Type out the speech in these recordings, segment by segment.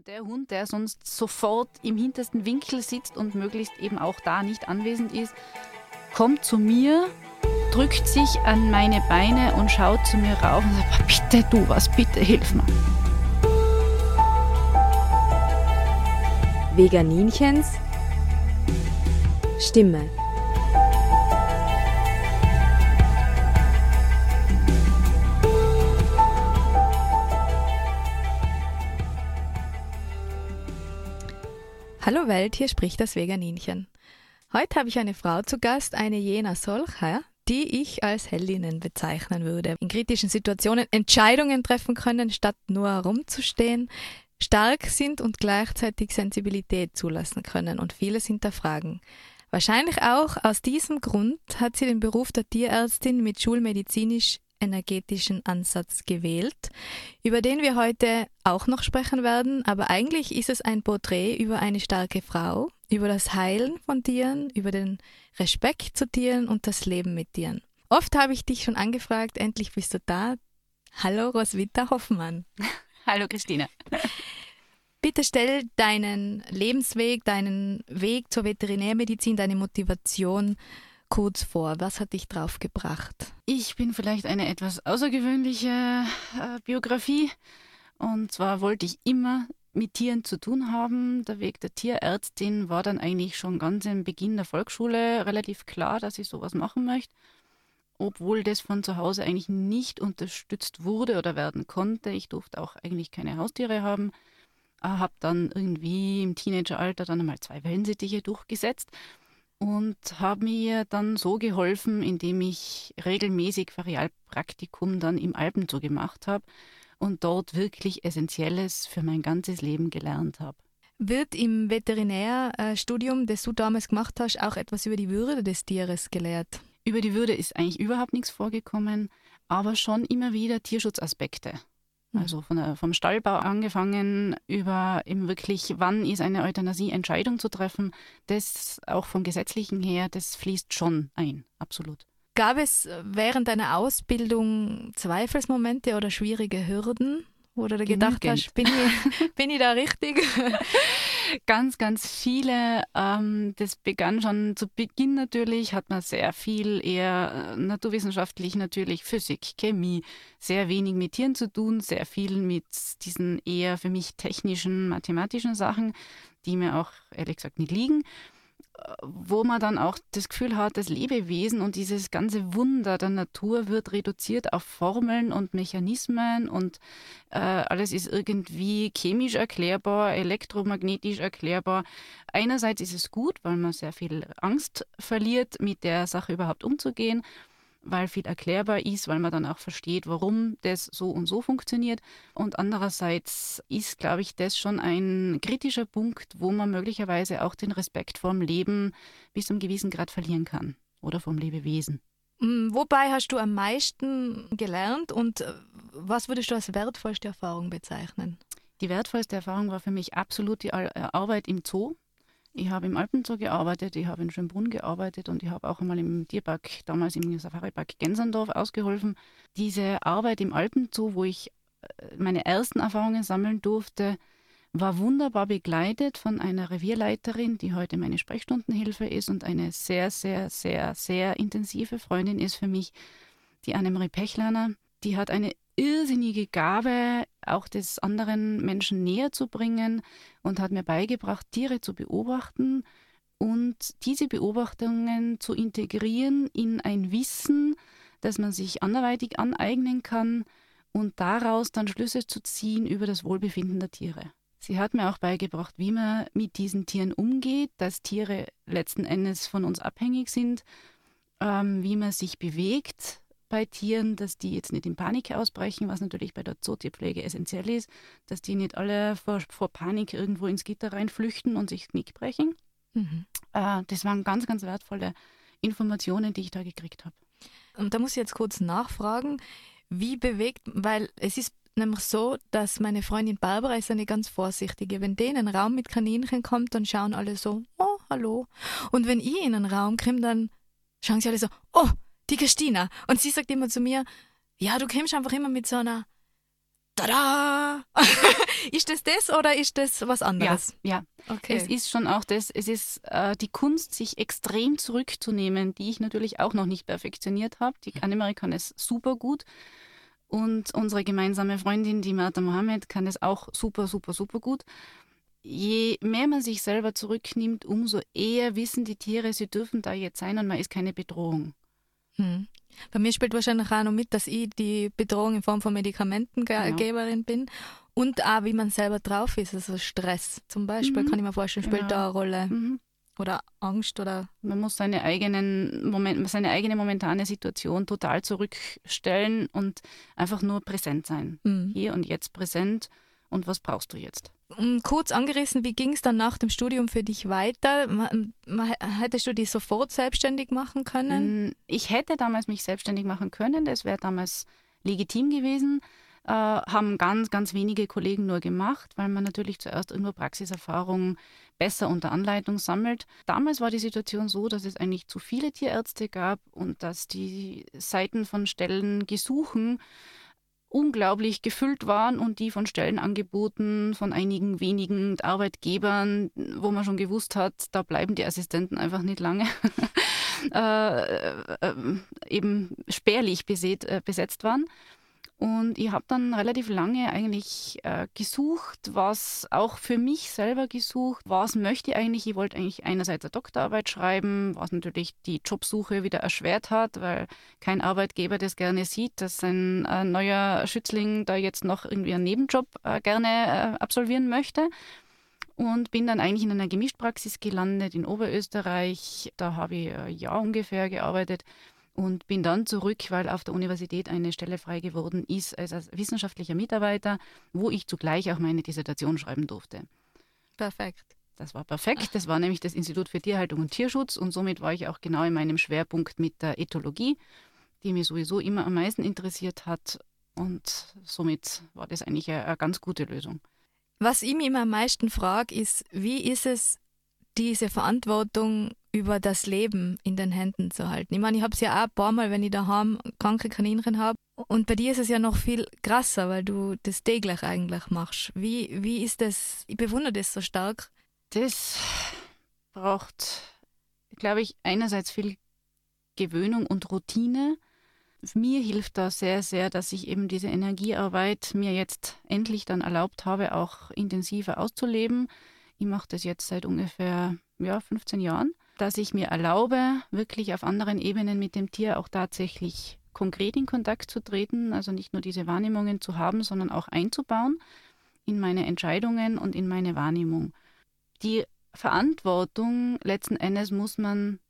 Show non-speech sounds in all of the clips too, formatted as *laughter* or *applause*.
Und der Hund, der sonst sofort im hintersten Winkel sitzt und möglichst eben auch da nicht anwesend ist, kommt zu mir, drückt sich an meine Beine und schaut zu mir rauf und sagt, bitte du was, bitte hilf mir. Veganinchens Stimme. Hallo Welt, hier spricht das Veganinchen. Heute habe ich eine Frau zu Gast, eine jener solcher, die ich als Heldinnen bezeichnen würde. In kritischen Situationen Entscheidungen treffen können, statt nur herumzustehen, stark sind und gleichzeitig Sensibilität zulassen können und vieles hinterfragen. Wahrscheinlich auch aus diesem Grund hat sie den Beruf der Tierärztin mit schulmedizinisch energetischen Ansatz gewählt, über den wir heute auch noch sprechen werden, aber eigentlich ist es ein Porträt über eine starke Frau, über das Heilen von Tieren, über den Respekt zu Tieren und das Leben mit Tieren. Oft habe ich dich schon angefragt, endlich bist du da. Hallo Roswitha Hoffmann. *laughs* Hallo Christine. *laughs* Bitte stell deinen Lebensweg, deinen Weg zur Veterinärmedizin, deine Motivation kurz vor. Was hat dich drauf gebracht? Ich bin vielleicht eine etwas außergewöhnliche äh, Biografie. Und zwar wollte ich immer mit Tieren zu tun haben. Der Weg der Tierärztin war dann eigentlich schon ganz im Beginn der Volksschule relativ klar, dass ich sowas machen möchte. Obwohl das von zu Hause eigentlich nicht unterstützt wurde oder werden konnte. Ich durfte auch eigentlich keine Haustiere haben. Habe dann irgendwie im Teenageralter dann einmal zwei Wellensittiche durchgesetzt und habe mir dann so geholfen, indem ich regelmäßig Ferialpraktikum dann im Alpenzoo gemacht habe und dort wirklich Essentielles für mein ganzes Leben gelernt habe. Wird im Veterinärstudium, das du damals gemacht hast, auch etwas über die Würde des Tieres gelehrt? Über die Würde ist eigentlich überhaupt nichts vorgekommen, aber schon immer wieder Tierschutzaspekte. Hm. Also von der, vom Stallbau angefangen über eben wirklich, wann ist eine Euthanasie-Entscheidung zu treffen, das auch vom Gesetzlichen her, das fließt schon ein, absolut. Gab es während deiner Ausbildung Zweifelsmomente oder schwierige Hürden? Wo du gedacht hast, bin ich, *laughs* bin ich da richtig? *laughs* ganz, ganz viele. Ähm, das begann schon zu Beginn natürlich, hat man sehr viel eher äh, naturwissenschaftlich natürlich, Physik, Chemie, sehr wenig mit Tieren zu tun, sehr viel mit diesen eher für mich technischen, mathematischen Sachen, die mir auch ehrlich gesagt nicht liegen wo man dann auch das Gefühl hat, das Lebewesen und dieses ganze Wunder der Natur wird reduziert auf Formeln und Mechanismen und äh, alles ist irgendwie chemisch erklärbar, elektromagnetisch erklärbar. Einerseits ist es gut, weil man sehr viel Angst verliert, mit der Sache überhaupt umzugehen weil viel erklärbar ist, weil man dann auch versteht, warum das so und so funktioniert. Und andererseits ist, glaube ich, das schon ein kritischer Punkt, wo man möglicherweise auch den Respekt vorm Leben bis zum gewissen Grad verlieren kann oder vom Lebewesen. Mm, wobei hast du am meisten gelernt und äh, was würdest du als wertvollste Erfahrung bezeichnen? Die wertvollste Erfahrung war für mich absolut die äh, Arbeit im Zoo. Ich habe im Alpenzoo gearbeitet, ich habe in Schönbrunn gearbeitet und ich habe auch einmal im Tierpark, damals im Safari-Park Gensendorf ausgeholfen. Diese Arbeit im Alpenzoo, wo ich äh, meine ersten Erfahrungen sammeln durfte, war wunderbar begleitet von einer Revierleiterin, die heute meine Sprechstundenhilfe ist und eine sehr, sehr, sehr, sehr intensive Freundin ist für mich, die Annemarie Pechlaner. Die hat eine irrsinnige Gabe, auch des anderen Menschen näher zu bringen und hat mir beigebracht, Tiere zu beobachten und diese Beobachtungen zu integrieren in ein Wissen, das man sich anderweitig aneignen kann und daraus dann Schlüsse zu ziehen über das Wohlbefinden der Tiere. Sie hat mir auch beigebracht, wie man mit diesen Tieren umgeht, dass Tiere letzten Endes von uns abhängig sind, ähm, wie man sich bewegt, bei Tieren, dass die jetzt nicht in Panik ausbrechen, was natürlich bei der Zootierpflege essentiell ist, dass die nicht alle vor, vor Panik irgendwo ins Gitter reinflüchten und sich das Knick brechen. Mhm. Äh, das waren ganz, ganz wertvolle Informationen, die ich da gekriegt habe. Und da muss ich jetzt kurz nachfragen, wie bewegt, weil es ist nämlich so, dass meine Freundin Barbara ist eine ganz vorsichtige. Wenn die in einen Raum mit Kaninchen kommt, dann schauen alle so, oh, hallo. Und wenn ich in einen Raum komme, dann schauen sie alle so, oh, die Christina. Und sie sagt immer zu mir, ja, du kommst einfach immer mit so einer tada! *laughs* ist das das oder ist das was anderes? Ja, ja. Okay. Es ist schon auch das, es ist äh, die Kunst, sich extrem zurückzunehmen, die ich natürlich auch noch nicht perfektioniert habe. Die Annemarie kann es super gut. Und unsere gemeinsame Freundin, die Martha Mohammed, kann es auch super, super, super gut. Je mehr man sich selber zurücknimmt, umso eher wissen die Tiere, sie dürfen da jetzt sein und man ist keine Bedrohung. Hm. Bei mir spielt wahrscheinlich auch noch mit, dass ich die Bedrohung in Form von Medikamentengeberin genau. bin und auch, wie man selber drauf ist. Also Stress zum Beispiel, mhm. kann ich mir vorstellen, spielt genau. da eine Rolle. Mhm. Oder Angst oder. Man muss seine, eigenen Moment, seine eigene momentane Situation total zurückstellen und einfach nur präsent sein. Mhm. Hier und jetzt präsent. Und was brauchst du jetzt? Kurz angerissen, wie ging es dann nach dem Studium für dich weiter? Hättest du dich sofort selbstständig machen können? Ich hätte damals mich selbstständig machen können, das wäre damals legitim gewesen. Äh, haben ganz, ganz wenige Kollegen nur gemacht, weil man natürlich zuerst irgendwo Praxiserfahrung besser unter Anleitung sammelt. Damals war die Situation so, dass es eigentlich zu viele Tierärzte gab und dass die Seiten von Stellen gesuchen unglaublich gefüllt waren und die von Stellenangeboten von einigen wenigen Arbeitgebern, wo man schon gewusst hat, da bleiben die Assistenten einfach nicht lange, *laughs* äh, äh, eben spärlich beset, äh, besetzt waren. Und ich habe dann relativ lange eigentlich äh, gesucht, was auch für mich selber gesucht, was möchte ich eigentlich. Ich wollte eigentlich einerseits eine Doktorarbeit schreiben, was natürlich die Jobsuche wieder erschwert hat, weil kein Arbeitgeber das gerne sieht, dass ein äh, neuer Schützling da jetzt noch irgendwie einen Nebenjob äh, gerne äh, absolvieren möchte. Und bin dann eigentlich in einer Gemischtpraxis gelandet in Oberösterreich. Da habe ich ein Jahr ungefähr gearbeitet und bin dann zurück, weil auf der Universität eine Stelle frei geworden ist als wissenschaftlicher Mitarbeiter, wo ich zugleich auch meine Dissertation schreiben durfte. Perfekt. Das war perfekt. Das war nämlich das Institut für Tierhaltung und Tierschutz und somit war ich auch genau in meinem Schwerpunkt mit der Ethologie, die mich sowieso immer am meisten interessiert hat und somit war das eigentlich eine, eine ganz gute Lösung. Was ich mich immer am meisten frage, ist, wie ist es, diese Verantwortung über das Leben in den Händen zu halten. Ich meine, ich habe es ja auch ein paar Mal, wenn ich daheim kranke Kaninchen habe. Und bei dir ist es ja noch viel krasser, weil du das täglich eigentlich machst. Wie, wie ist das? Ich bewundere das so stark. Das braucht, glaube ich, einerseits viel Gewöhnung und Routine. Mir hilft da sehr, sehr, dass ich eben diese Energiearbeit mir jetzt endlich dann erlaubt habe, auch intensiver auszuleben. Ich mache das jetzt seit ungefähr ja, 15 Jahren dass ich mir erlaube, wirklich auf anderen Ebenen mit dem Tier auch tatsächlich konkret in Kontakt zu treten, also nicht nur diese Wahrnehmungen zu haben, sondern auch einzubauen in meine Entscheidungen und in meine Wahrnehmung. Die Verantwortung letzten Endes muss man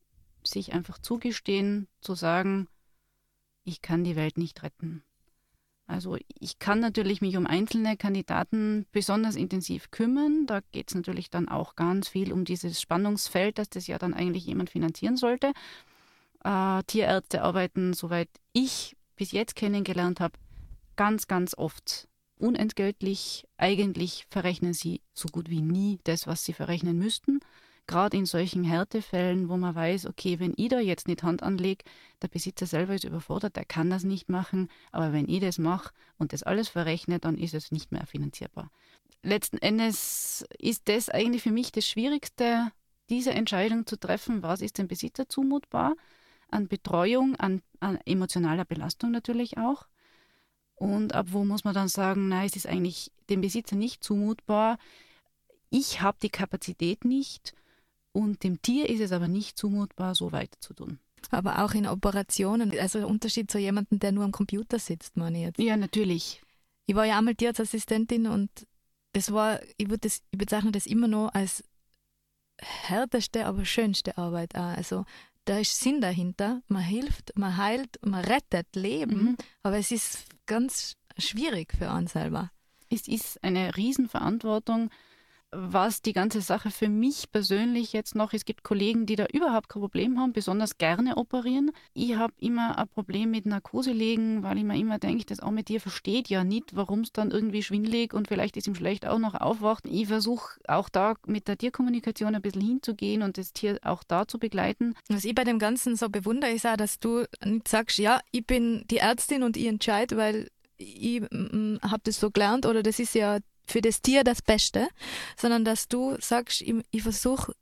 sich einfach zugestehen, zu sagen, ich kann die Welt nicht retten. Also ich kann natürlich mich um einzelne Kandidaten besonders intensiv kümmern. Da geht es natürlich dann auch ganz viel um dieses Spannungsfeld, dass das ja dann eigentlich jemand finanzieren sollte. Äh, Tierärzte arbeiten, soweit ich bis jetzt kennengelernt habe, ganz, ganz oft unentgeltlich. Eigentlich verrechnen sie so gut wie nie das, was sie verrechnen müssten gerade in solchen Härtefällen, wo man weiß, okay, wenn ich da jetzt nicht Hand anlege, der Besitzer selber ist überfordert, der kann das nicht machen, aber wenn ich das mache und das alles verrechne, dann ist es nicht mehr finanzierbar. Letzten Endes ist das eigentlich für mich das Schwierigste, diese Entscheidung zu treffen, was ist dem Besitzer zumutbar, an Betreuung, an, an emotionaler Belastung natürlich auch. Und ab wo muss man dann sagen, nein, es ist eigentlich dem Besitzer nicht zumutbar, ich habe die Kapazität nicht und dem Tier ist es aber nicht zumutbar, so weiter zu tun. Aber auch in Operationen, also Unterschied zu jemandem, der nur am Computer sitzt, meine ich jetzt. Ja, natürlich. Ich war ja einmal Tierarztassistentin und das war, ich, das, ich bezeichne das immer noch als härteste, aber schönste Arbeit auch. Also da ist Sinn dahinter. Man hilft, man heilt, man rettet Leben, mhm. aber es ist ganz schwierig für einen selber. Es ist eine Riesenverantwortung, was die ganze Sache für mich persönlich jetzt noch, es gibt Kollegen, die da überhaupt kein Problem haben, besonders gerne operieren. Ich habe immer ein Problem mit Narkose legen, weil ich mir immer denke, das arme Tier versteht ja nicht, warum es dann irgendwie schwindelig und vielleicht ist ihm schlecht auch noch aufwacht. Ich versuche auch da mit der Tierkommunikation ein bisschen hinzugehen und das Tier auch da zu begleiten. Was ich bei dem Ganzen so bewundere, ist auch, dass du nicht sagst, ja, ich bin die Ärztin und ich entscheide, weil ich habe das so gelernt oder das ist ja für das Tier das Beste, sondern dass du sagst, ich, ich versuche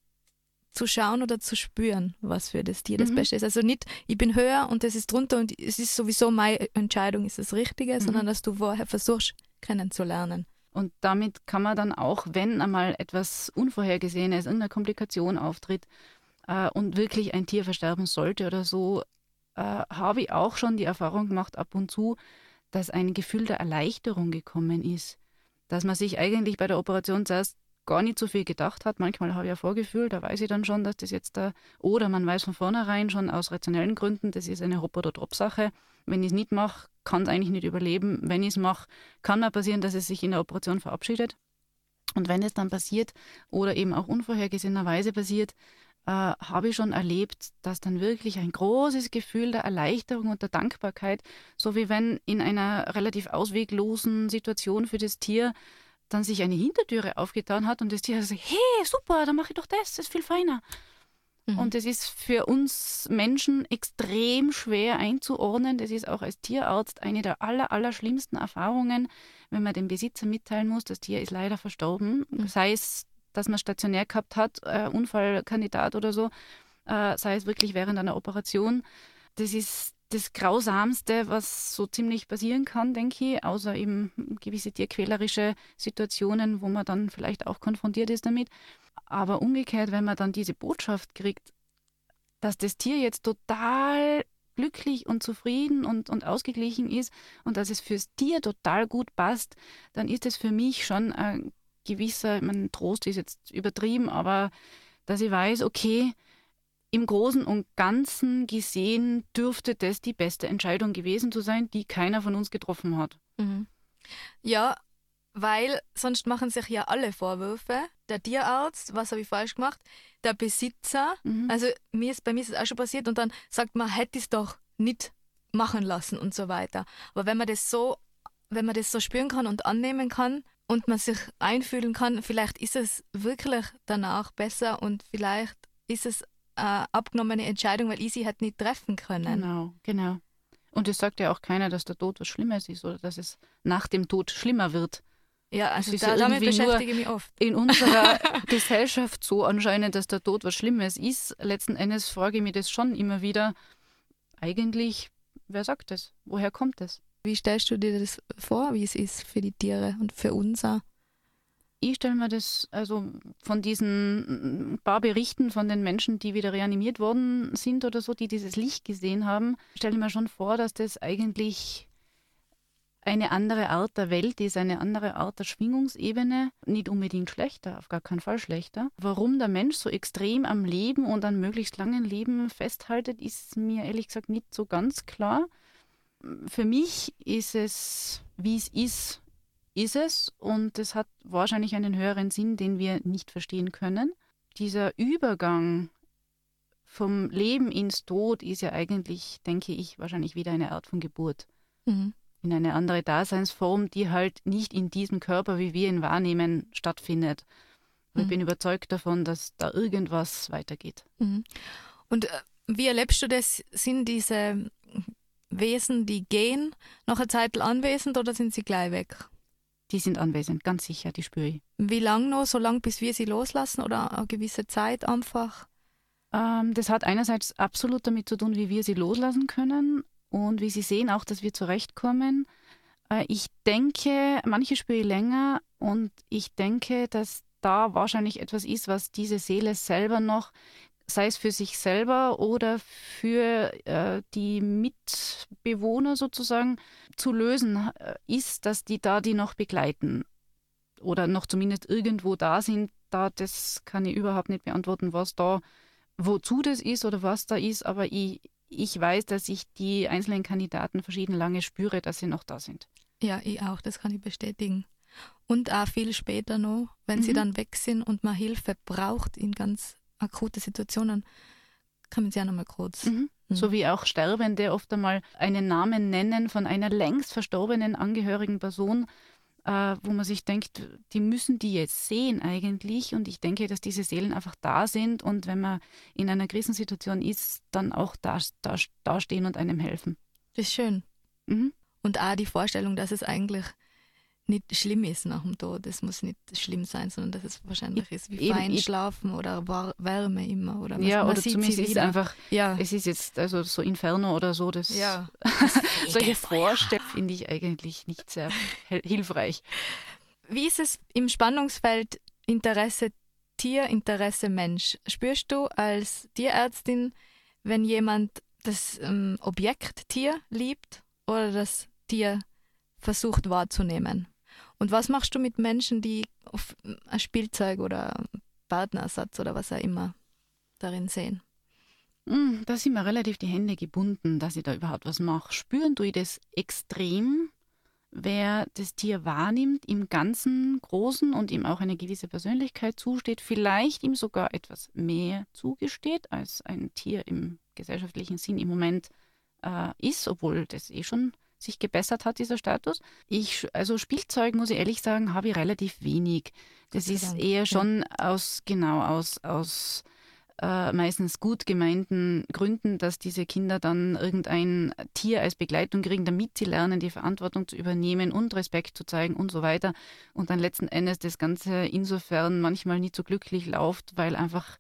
zu schauen oder zu spüren, was für das Tier das mhm. Beste ist. Also nicht, ich bin höher und das ist drunter und es ist sowieso meine Entscheidung, ist das Richtige, mhm. sondern dass du vorher versuchst, kennenzulernen. Und damit kann man dann auch, wenn einmal etwas Unvorhergesehenes, irgendeine Komplikation auftritt äh, und wirklich ein Tier versterben sollte oder so, äh, habe ich auch schon die Erfahrung gemacht ab und zu, dass ein Gefühl der Erleichterung gekommen ist. Dass man sich eigentlich bei der Operation zuerst gar nicht so viel gedacht hat. Manchmal habe ich ein Vorgefühl, da weiß ich dann schon, dass das jetzt da, oder man weiß von vornherein schon aus rationellen Gründen, das ist eine Hop- oder Drop-Sache. Wenn ich es nicht mache, kann es eigentlich nicht überleben. Wenn ich es mache, kann mal passieren, dass es sich in der Operation verabschiedet. Und wenn es dann passiert oder eben auch unvorhergesehenerweise passiert, äh, habe ich schon erlebt, dass dann wirklich ein großes Gefühl der Erleichterung und der Dankbarkeit, so wie wenn in einer relativ ausweglosen Situation für das Tier dann sich eine Hintertüre aufgetan hat und das Tier sagt, hey, super, dann mache ich doch das, das ist viel feiner. Mhm. Und das ist für uns Menschen extrem schwer einzuordnen. Das ist auch als Tierarzt eine der aller, aller schlimmsten Erfahrungen, wenn man dem Besitzer mitteilen muss, das Tier ist leider verstorben. Mhm. Sei es dass man stationär gehabt hat, äh, Unfallkandidat oder so, äh, sei es wirklich während einer Operation. Das ist das Grausamste, was so ziemlich passieren kann, denke ich, außer eben gewisse tierquälerische Situationen, wo man dann vielleicht auch konfrontiert ist damit. Aber umgekehrt, wenn man dann diese Botschaft kriegt, dass das Tier jetzt total glücklich und zufrieden und, und ausgeglichen ist und dass es fürs Tier total gut passt, dann ist es für mich schon ein gewisser, mein Trost ist jetzt übertrieben, aber dass ich weiß, okay, im Großen und Ganzen gesehen dürfte das die beste Entscheidung gewesen zu sein, die keiner von uns getroffen hat. Mhm. Ja, weil sonst machen sich ja alle Vorwürfe. Der Tierarzt, was habe ich falsch gemacht? Der Besitzer, mhm. also mir ist, bei mir ist es auch schon passiert und dann sagt man, hätte es doch nicht machen lassen und so weiter. Aber wenn man das so, wenn man das so spüren kann und annehmen kann, und man sich einfühlen kann, vielleicht ist es wirklich danach besser und vielleicht ist es eine abgenommene Entscheidung, weil ich sie halt nicht treffen können. Genau, genau. Und es sagt ja auch keiner, dass der Tod was Schlimmes ist oder dass es nach dem Tod schlimmer wird. Ja, also da, damit beschäftige ich mich oft. In unserer *laughs* Gesellschaft so anscheinend, dass der Tod was Schlimmes ist. Letzten Endes frage ich mich das schon immer wieder. Eigentlich, wer sagt das? Woher kommt das? Wie stellst du dir das vor, wie es ist für die Tiere und für uns? Ich stelle mir das, also von diesen paar Berichten von den Menschen, die wieder reanimiert worden sind oder so, die dieses Licht gesehen haben, stelle ich mir schon vor, dass das eigentlich eine andere Art der Welt ist, eine andere Art der Schwingungsebene, nicht unbedingt schlechter, auf gar keinen Fall schlechter. Warum der Mensch so extrem am Leben und an möglichst langen Leben festhaltet, ist mir ehrlich gesagt nicht so ganz klar für mich ist es, wie es ist, ist es und es hat wahrscheinlich einen höheren Sinn, den wir nicht verstehen können. Dieser Übergang vom Leben ins Tod ist ja eigentlich, denke ich, wahrscheinlich wieder eine Art von Geburt. Mhm. In eine andere Daseinsform, die halt nicht in diesem Körper, wie wir ihn wahrnehmen, stattfindet. Und mhm. ich bin überzeugt davon, dass da irgendwas weitergeht. Mhm. Und äh, wie erlebst du das? Sind diese Wesen, die gehen, noch eine Zeit anwesend oder sind sie gleich weg? Die sind anwesend, ganz sicher, die spüre ich. Wie lange noch? So lange, bis wir sie loslassen oder eine gewisse Zeit einfach? Ähm, das hat einerseits absolut damit zu tun, wie wir sie loslassen können und wie sie sehen auch, dass wir zurechtkommen. Äh, ich denke, manche spüre ich länger und ich denke, dass da wahrscheinlich etwas ist, was diese Seele selber noch sei es für sich selber oder für äh, die Mitbewohner sozusagen, zu lösen äh, ist, dass die da die noch begleiten oder noch zumindest irgendwo da sind. Da das kann ich überhaupt nicht beantworten, was da, wozu das ist oder was da ist, aber ich, ich weiß, dass ich die einzelnen Kandidaten verschieden lange spüre, dass sie noch da sind. Ja, ich auch, das kann ich bestätigen. Und auch viel später noch, wenn mhm. sie dann weg sind und man Hilfe braucht in ganz akute Situationen, kann man sie auch nochmal kurz. Mhm. Mhm. So wie auch Sterbende oft einmal einen Namen nennen von einer längst verstorbenen angehörigen Person, äh, wo man sich denkt, die müssen die jetzt sehen eigentlich. Und ich denke, dass diese Seelen einfach da sind und wenn man in einer Krisensituation ist, dann auch da, da, da stehen und einem helfen. Das ist schön. Mhm. Und auch die Vorstellung, dass es eigentlich nicht schlimm ist nach dem Tod. Es muss nicht schlimm sein, sondern dass es wahrscheinlich ist wie fein schlafen oder Wärme immer. Oder ja, oder zumindest ist einfach, ja. es ist jetzt also so Inferno oder so, das, ja. *laughs* solche *laughs* Vorstellungen finde ich eigentlich nicht sehr hilfreich. Wie ist es im Spannungsfeld Interesse Tier, Interesse Mensch? Spürst du als Tierärztin, wenn jemand das ähm, Objekt Tier liebt oder das Tier versucht wahrzunehmen? Und was machst du mit Menschen, die auf ein Spielzeug oder Partnerersatz oder was auch immer darin sehen? Hm, da sind mir relativ die Hände gebunden, dass ich da überhaupt was mache. Spüren tue ich das extrem, wer das Tier wahrnimmt, im ganzen Großen und ihm auch eine gewisse Persönlichkeit zusteht, vielleicht ihm sogar etwas mehr zugesteht, als ein Tier im gesellschaftlichen Sinn im Moment äh, ist, obwohl das eh schon sich gebessert hat, dieser Status. Ich, also Spielzeug, muss ich ehrlich sagen, habe ich relativ wenig. Das ist eher schon ja. aus, genau, aus, aus äh, meistens gut gemeinten Gründen, dass diese Kinder dann irgendein Tier als Begleitung kriegen, damit sie lernen, die Verantwortung zu übernehmen und Respekt zu zeigen und so weiter. Und dann letzten Endes das Ganze insofern manchmal nicht so glücklich läuft, weil einfach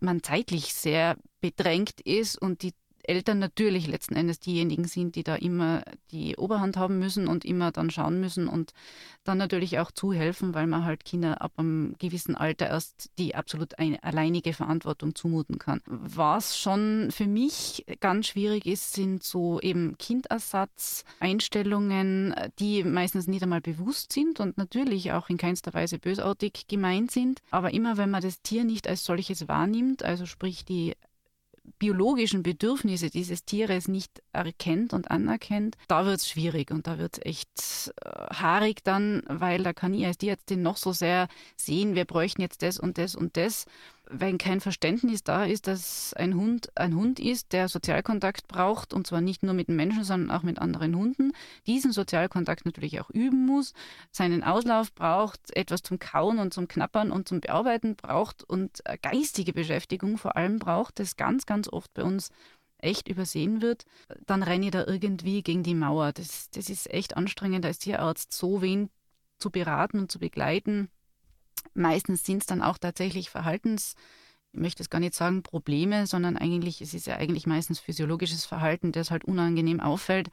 man zeitlich sehr bedrängt ist und die Eltern natürlich letzten Endes diejenigen sind, die da immer die Oberhand haben müssen und immer dann schauen müssen und dann natürlich auch zuhelfen, weil man halt Kinder ab einem gewissen Alter erst die absolut alleinige Verantwortung zumuten kann. Was schon für mich ganz schwierig ist, sind so eben Kindersatz-Einstellungen, die meistens nicht einmal bewusst sind und natürlich auch in keinster Weise bösartig gemeint sind. Aber immer wenn man das Tier nicht als solches wahrnimmt, also sprich die biologischen Bedürfnisse dieses Tieres nicht erkennt und anerkennt, da wird es schwierig und da wird es echt äh, haarig dann, weil da kann ich als Tierärztin noch so sehr sehen, wir bräuchten jetzt das und das und das wenn kein Verständnis da ist, dass ein Hund ein Hund ist, der Sozialkontakt braucht, und zwar nicht nur mit Menschen, sondern auch mit anderen Hunden, diesen Sozialkontakt natürlich auch üben muss, seinen Auslauf braucht, etwas zum Kauen und zum Knappern und zum Bearbeiten braucht und geistige Beschäftigung vor allem braucht, das ganz, ganz oft bei uns echt übersehen wird, dann renne ich da irgendwie gegen die Mauer. Das, das ist echt anstrengend als Tierarzt, so wen zu beraten und zu begleiten Meistens sind es dann auch tatsächlich Verhaltens, ich möchte es gar nicht sagen Probleme, sondern eigentlich, es ist ja eigentlich meistens physiologisches Verhalten, das halt unangenehm auffällt,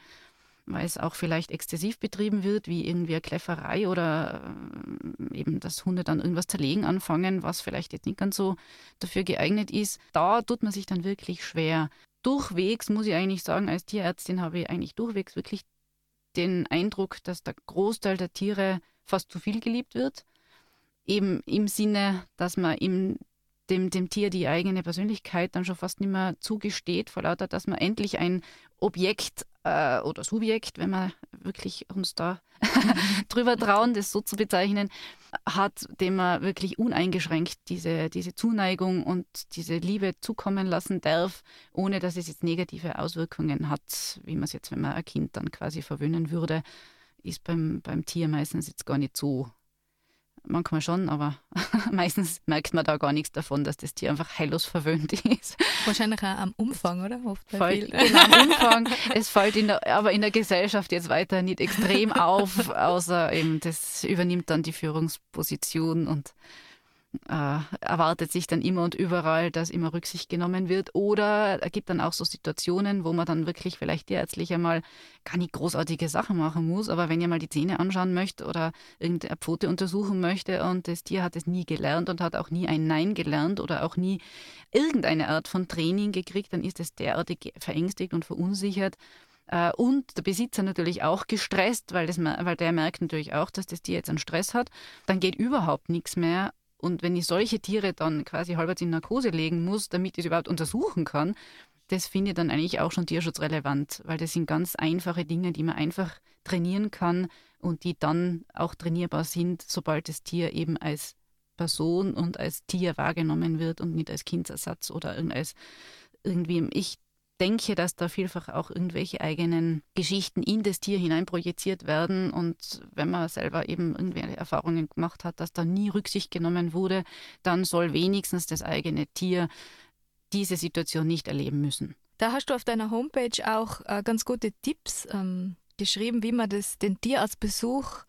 weil es auch vielleicht exzessiv betrieben wird, wie irgendwie eine Kläfferei oder äh, eben, dass Hunde dann irgendwas zerlegen anfangen, was vielleicht jetzt nicht ganz so dafür geeignet ist. Da tut man sich dann wirklich schwer. Durchwegs muss ich eigentlich sagen, als Tierärztin habe ich eigentlich durchwegs wirklich den Eindruck, dass der Großteil der Tiere fast zu viel geliebt wird eben im Sinne, dass man ihm dem, dem Tier die eigene Persönlichkeit dann schon fast nicht mehr zugesteht, vor lauter, dass man endlich ein Objekt äh, oder Subjekt, wenn wir wirklich uns da *laughs* drüber trauen, das so zu bezeichnen, hat, dem man wirklich uneingeschränkt diese, diese Zuneigung und diese Liebe zukommen lassen darf, ohne dass es jetzt negative Auswirkungen hat, wie man es jetzt, wenn man ein Kind dann quasi verwöhnen würde, ist beim, beim Tier meistens jetzt gar nicht so manchmal schon, aber *laughs* meistens merkt man da gar nichts davon, dass das Tier einfach heillos verwöhnt ist. Wahrscheinlich auch am Umfang, oder? Oft fällt, genau, am Umfang. *laughs* es fällt in der, aber in der Gesellschaft jetzt weiter nicht extrem auf, außer eben das übernimmt dann die Führungsposition und äh, erwartet sich dann immer und überall, dass immer Rücksicht genommen wird. Oder es gibt dann auch so Situationen, wo man dann wirklich vielleicht tierärztlich einmal gar nicht großartige Sachen machen muss, aber wenn ihr mal die Zähne anschauen möchte oder irgendeine Pfote untersuchen möchte und das Tier hat es nie gelernt und hat auch nie ein Nein gelernt oder auch nie irgendeine Art von Training gekriegt, dann ist es derartig verängstigt und verunsichert, äh, und der Besitzer natürlich auch gestresst, weil, das, weil der merkt natürlich auch, dass das Tier jetzt einen Stress hat. Dann geht überhaupt nichts mehr. Und wenn ich solche Tiere dann quasi halbwegs in Narkose legen muss, damit ich es überhaupt untersuchen kann, das finde ich dann eigentlich auch schon tierschutzrelevant, weil das sind ganz einfache Dinge, die man einfach trainieren kann und die dann auch trainierbar sind, sobald das Tier eben als Person und als Tier wahrgenommen wird und nicht als Kindsersatz oder als irgendwie. Ich denke, dass da vielfach auch irgendwelche eigenen Geschichten in das Tier hineinprojiziert werden. Und wenn man selber eben irgendwelche Erfahrungen gemacht hat, dass da nie Rücksicht genommen wurde, dann soll wenigstens das eigene Tier diese Situation nicht erleben müssen. Da hast du auf deiner Homepage auch äh, ganz gute Tipps ähm, geschrieben, wie man das, den Tierarztbesuch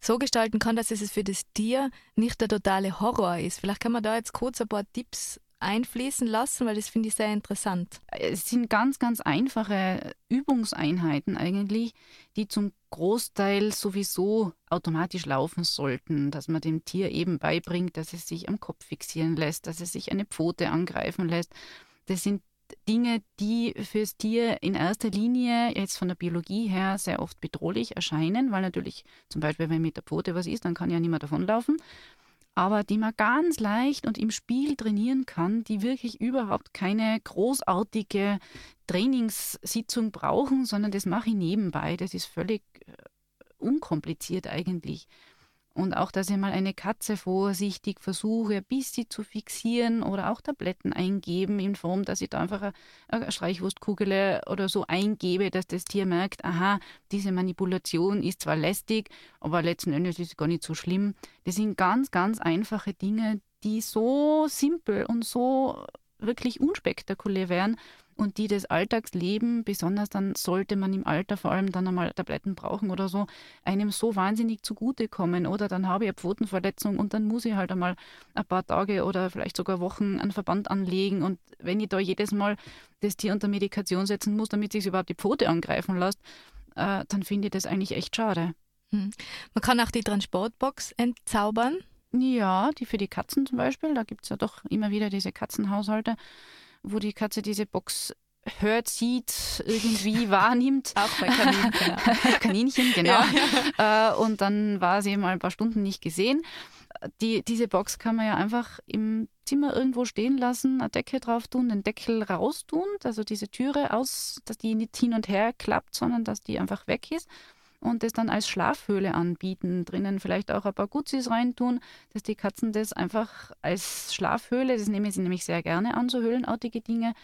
so gestalten kann, dass es für das Tier nicht der totale Horror ist. Vielleicht kann man da jetzt kurz ein paar Tipps einfließen lassen, weil das finde ich sehr interessant. Es sind ganz, ganz einfache Übungseinheiten eigentlich, die zum Großteil sowieso automatisch laufen sollten, dass man dem Tier eben beibringt, dass es sich am Kopf fixieren lässt, dass es sich eine Pfote angreifen lässt. Das sind Dinge, die fürs Tier in erster Linie jetzt von der Biologie her sehr oft bedrohlich erscheinen, weil natürlich zum Beispiel, wenn mit der Pfote was ist, dann kann ja niemand davonlaufen. Aber die man ganz leicht und im Spiel trainieren kann, die wirklich überhaupt keine großartige Trainingssitzung brauchen, sondern das mache ich nebenbei. Das ist völlig äh, unkompliziert eigentlich. Und auch, dass ich mal eine Katze vorsichtig versuche, ein bisschen zu fixieren oder auch Tabletten eingeben in Form, dass ich da einfach eine Streichwurstkugel oder so eingebe, dass das Tier merkt, aha, diese Manipulation ist zwar lästig, aber letzten Endes ist es gar nicht so schlimm. Das sind ganz, ganz einfache Dinge, die so simpel und so wirklich unspektakulär wären und die das Alltagsleben, besonders dann sollte man im Alter vor allem dann einmal Tabletten brauchen oder so, einem so wahnsinnig zugutekommen. Oder dann habe ich eine Pfotenverletzung und dann muss ich halt einmal ein paar Tage oder vielleicht sogar Wochen einen Verband anlegen. Und wenn ich da jedes Mal das Tier unter Medikation setzen muss, damit sich überhaupt die Pfote angreifen lässt, äh, dann finde ich das eigentlich echt schade. Hm. Man kann auch die Transportbox entzaubern. Ja, die für die Katzen zum Beispiel. Da gibt es ja doch immer wieder diese Katzenhaushalte wo die Katze diese Box hört, sieht, irgendwie *laughs* wahrnimmt. Auch bei Kaninchen, genau. *laughs* Kaninchen, genau. Ja. Äh, und dann war sie mal ein paar Stunden nicht gesehen. Die, diese Box kann man ja einfach im Zimmer irgendwo stehen lassen, eine Decke drauf tun, den Deckel raustun, also diese Türe aus, dass die nicht hin und her klappt, sondern dass die einfach weg ist und das dann als Schlafhöhle anbieten. Drinnen vielleicht auch ein paar Guzis reintun, dass die Katzen das einfach als Schlafhöhle, das nehmen sie nämlich sehr gerne an, so höhlenartige Dinge,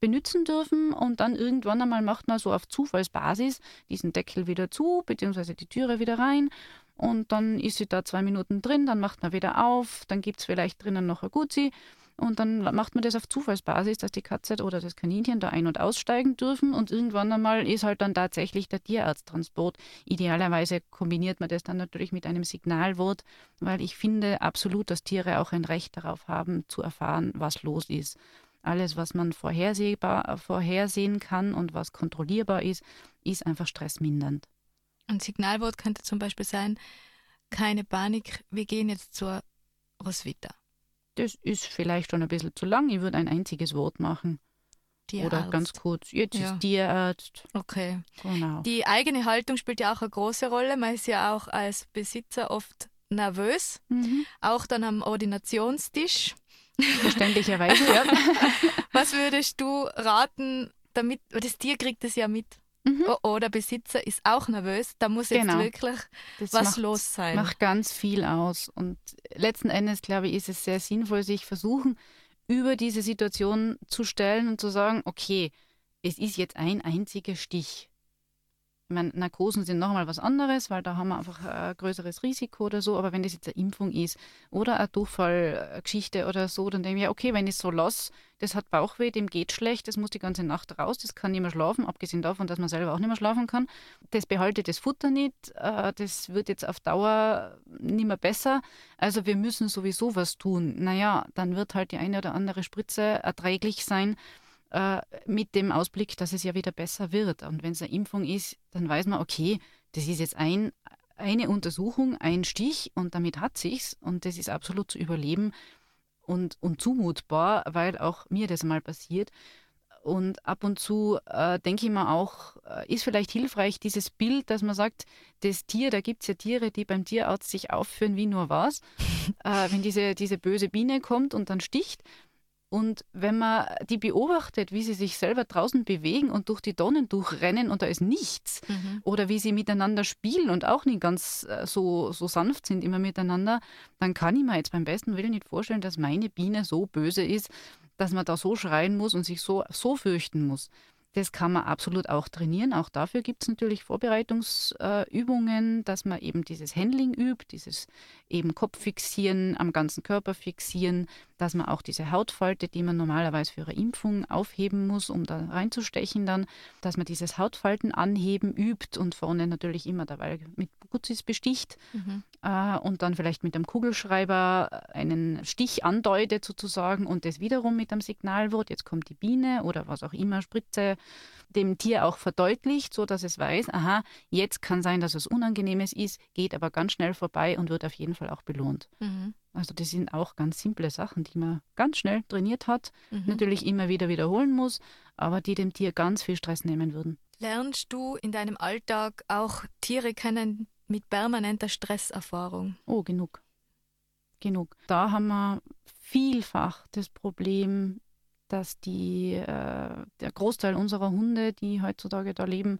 benutzen dürfen. Und dann irgendwann einmal macht man so auf Zufallsbasis diesen Deckel wieder zu, beziehungsweise die Türe wieder rein. Und dann ist sie da zwei Minuten drin, dann macht man wieder auf, dann gibt es vielleicht drinnen noch ein Guzi und dann macht man das auf Zufallsbasis, dass die Katze oder das Kaninchen da ein- und aussteigen dürfen. Und irgendwann einmal ist halt dann tatsächlich der Tierarzttransport. Idealerweise kombiniert man das dann natürlich mit einem Signalwort, weil ich finde absolut, dass Tiere auch ein Recht darauf haben, zu erfahren, was los ist. Alles, was man vorhersehbar, vorhersehen kann und was kontrollierbar ist, ist einfach stressmindernd. Ein Signalwort könnte zum Beispiel sein, keine Panik, wir gehen jetzt zur Roswitha. Das ist vielleicht schon ein bisschen zu lang. Ich würde ein einziges Wort machen. Tierarzt. Oder ganz kurz, jetzt ja. ist Tierarzt. Okay. Genau. Die eigene Haltung spielt ja auch eine große Rolle. Man ist ja auch als Besitzer oft nervös, mhm. auch dann am Ordinationstisch. Verständlicherweise, ja. *laughs* Was würdest du raten, damit, das Tier kriegt es ja mit. Mhm. Oder Besitzer ist auch nervös, da muss jetzt genau. wirklich das was macht, los sein. Macht ganz viel aus. Und letzten Endes, glaube ich, ist es sehr sinnvoll, sich versuchen, über diese Situation zu stellen und zu sagen, okay, es ist jetzt ein einziger Stich. Ich meine, Narkosen sind nochmal was anderes, weil da haben wir einfach ein größeres Risiko oder so. Aber wenn das jetzt eine Impfung ist oder eine Durchfallgeschichte oder so, dann denke ich, okay, wenn ich es so lasse, das hat Bauchweh, dem geht schlecht, das muss die ganze Nacht raus, das kann nicht mehr schlafen, abgesehen davon, dass man selber auch nicht mehr schlafen kann. Das behalte das Futter nicht, äh, das wird jetzt auf Dauer nicht mehr besser. Also wir müssen sowieso was tun. Naja, dann wird halt die eine oder andere Spritze erträglich sein äh, mit dem Ausblick, dass es ja wieder besser wird. Und wenn es eine Impfung ist, dann weiß man, okay, das ist jetzt ein, eine Untersuchung, ein Stich und damit hat sich's und das ist absolut zu überleben und, und zumutbar, weil auch mir das mal passiert. Und ab und zu äh, denke ich mir auch, äh, ist vielleicht hilfreich dieses Bild, dass man sagt, das Tier, da gibt es ja Tiere, die beim Tierarzt sich aufführen wie nur was. *laughs* äh, wenn diese, diese böse Biene kommt und dann sticht, und wenn man die beobachtet, wie sie sich selber draußen bewegen und durch die Donnen durchrennen und da ist nichts, mhm. oder wie sie miteinander spielen und auch nicht ganz äh, so, so sanft sind immer miteinander, dann kann ich mir jetzt beim besten Willen nicht vorstellen, dass meine Biene so böse ist, dass man da so schreien muss und sich so, so fürchten muss. Das kann man absolut auch trainieren. Auch dafür gibt es natürlich Vorbereitungsübungen, dass man eben dieses Handling übt, dieses eben Kopf fixieren, am ganzen Körper fixieren, dass man auch diese Hautfalte, die man normalerweise für eine Impfung aufheben muss, um da reinzustechen dann, dass man dieses Hautfalten anheben übt und vorne natürlich immer dabei mit Buzis besticht mhm. äh, und dann vielleicht mit einem Kugelschreiber einen Stich andeutet sozusagen und das wiederum mit einem Signalwort, jetzt kommt die Biene oder was auch immer, Spritze, dem Tier auch verdeutlicht, so dass es weiß, aha, jetzt kann sein, dass es Unangenehmes ist, geht aber ganz schnell vorbei und wird auf jeden Fall auch belohnt. Mhm. Also das sind auch ganz simple Sachen, die man ganz schnell trainiert hat, mhm. natürlich immer wieder wiederholen muss, aber die dem Tier ganz viel Stress nehmen würden. Lernst du in deinem Alltag auch Tiere kennen mit permanenter Stresserfahrung? Oh, genug. Genug. Da haben wir vielfach das Problem, dass die, äh, der Großteil unserer Hunde, die heutzutage da leben,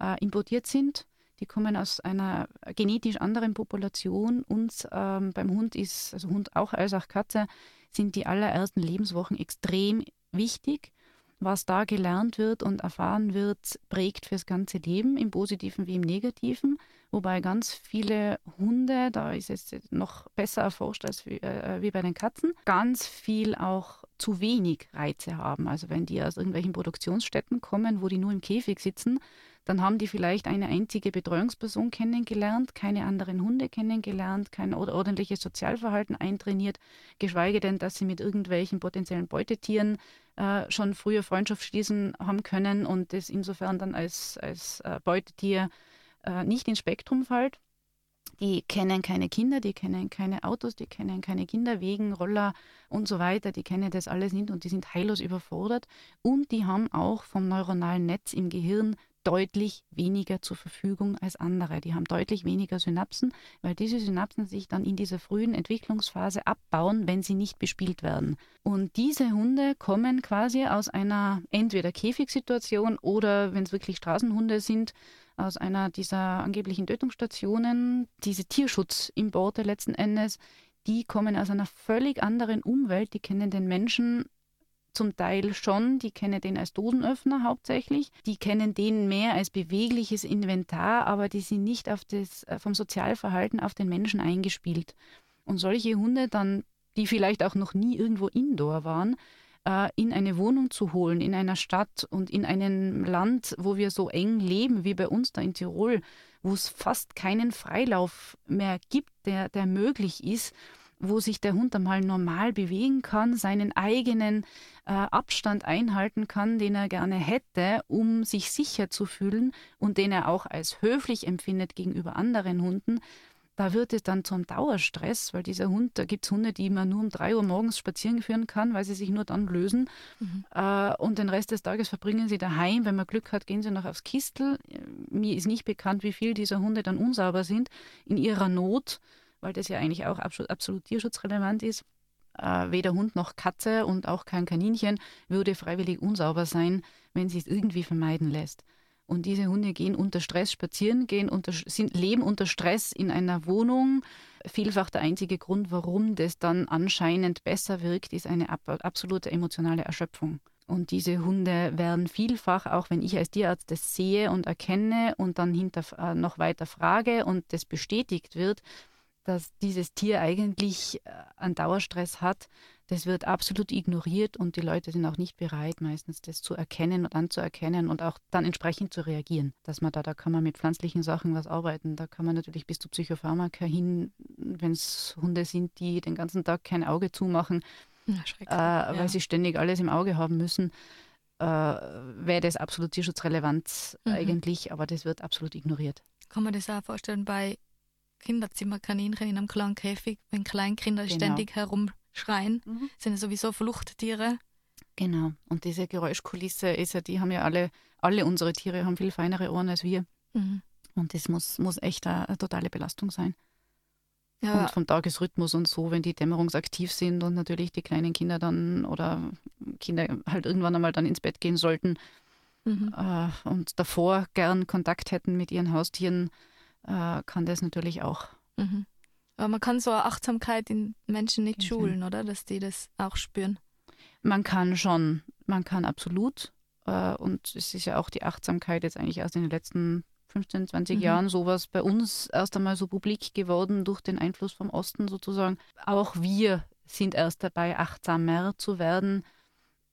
äh, importiert sind die kommen aus einer genetisch anderen Population. Uns ähm, beim Hund ist, also Hund auch als auch Katze, sind die allerersten Lebenswochen extrem wichtig. Was da gelernt wird und erfahren wird, prägt fürs ganze Leben, im Positiven wie im Negativen. Wobei ganz viele Hunde, da ist es noch besser erforscht als wie, äh, wie bei den Katzen, ganz viel auch zu wenig Reize haben. Also wenn die aus irgendwelchen Produktionsstätten kommen, wo die nur im Käfig sitzen, dann haben die vielleicht eine einzige Betreuungsperson kennengelernt, keine anderen Hunde kennengelernt, kein ordentliches Sozialverhalten eintrainiert, geschweige denn, dass sie mit irgendwelchen potenziellen Beutetieren äh, schon früher Freundschaft schließen haben können und es insofern dann als, als äh, Beutetier äh, nicht ins Spektrum fällt. Die kennen keine Kinder, die kennen keine Autos, die kennen keine Kinderwegen, Roller und so weiter. Die kennen das alles nicht und die sind heillos überfordert. Und die haben auch vom neuronalen Netz im Gehirn deutlich weniger zur Verfügung als andere. Die haben deutlich weniger Synapsen, weil diese Synapsen sich dann in dieser frühen Entwicklungsphase abbauen, wenn sie nicht bespielt werden. Und diese Hunde kommen quasi aus einer entweder Käfigsituation oder, wenn es wirklich Straßenhunde sind, aus einer dieser angeblichen Tötungsstationen, diese Tierschutzimporte letzten Endes, die kommen aus einer völlig anderen Umwelt, die kennen den Menschen zum Teil schon, die kennen den als Dosenöffner hauptsächlich, die kennen den mehr als bewegliches Inventar, aber die sind nicht auf das, äh, vom Sozialverhalten auf den Menschen eingespielt. Und solche Hunde dann, die vielleicht auch noch nie irgendwo indoor waren, äh, in eine Wohnung zu holen, in einer Stadt und in einem Land, wo wir so eng leben wie bei uns da in Tirol, wo es fast keinen Freilauf mehr gibt, der, der möglich ist, wo sich der Hund einmal normal bewegen kann, seinen eigenen äh, Abstand einhalten kann, den er gerne hätte, um sich sicher zu fühlen und den er auch als höflich empfindet gegenüber anderen Hunden, da wird es dann zum Dauerstress, weil dieser Hund, da gibt es Hunde, die man nur um drei Uhr morgens spazieren führen kann, weil sie sich nur dann lösen. Mhm. Äh, und den Rest des Tages verbringen sie daheim. Wenn man Glück hat, gehen sie noch aufs Kistel. Mir ist nicht bekannt, wie viel dieser Hunde dann unsauber sind in ihrer Not weil das ja eigentlich auch absolut tierschutzrelevant ist. Äh, weder Hund noch Katze und auch kein Kaninchen würde freiwillig unsauber sein, wenn sie es irgendwie vermeiden lässt. Und diese Hunde gehen unter Stress spazieren, gehen unter, sind, leben unter Stress in einer Wohnung. Vielfach der einzige Grund, warum das dann anscheinend besser wirkt, ist eine ab, absolute emotionale Erschöpfung. Und diese Hunde werden vielfach, auch wenn ich als Tierarzt das sehe und erkenne und dann hinter, äh, noch weiter frage und das bestätigt wird, dass dieses Tier eigentlich äh, einen Dauerstress hat, das wird absolut ignoriert und die Leute sind auch nicht bereit, meistens das zu erkennen und anzuerkennen und auch dann entsprechend zu reagieren. Dass man da, da kann man mit pflanzlichen Sachen was arbeiten. Da kann man natürlich bis zu Psychopharmaka hin, wenn es Hunde sind, die den ganzen Tag kein Auge zumachen, ja, äh, weil sie ständig alles im Auge haben müssen. Äh, wäre das absolut tierschutzrelevant mhm. eigentlich, aber das wird absolut ignoriert. Kann man das auch vorstellen bei Kinderzimmerkaninchen in einem kleinen Käfig, wenn Kleinkinder genau. ständig herumschreien, mhm. sind ja sowieso Fluchttiere. Genau. Und diese Geräuschkulisse ist ja, die haben ja alle, alle unsere Tiere haben viel feinere Ohren als wir. Mhm. Und das muss, muss echt eine, eine totale Belastung sein. Ja. Und vom Tagesrhythmus und so, wenn die dämmerungsaktiv sind und natürlich die kleinen Kinder dann oder Kinder halt irgendwann einmal dann ins Bett gehen sollten mhm. äh, und davor gern Kontakt hätten mit ihren Haustieren, äh, kann das natürlich auch. Mhm. Aber man kann so eine Achtsamkeit in Menschen nicht schulen, oder? Dass die das auch spüren. Man kann schon, man kann absolut. Äh, und es ist ja auch die Achtsamkeit jetzt eigentlich erst in den letzten 15, 20 mhm. Jahren sowas bei uns erst einmal so publik geworden durch den Einfluss vom Osten sozusagen. Auch wir sind erst dabei, achtsamer zu werden.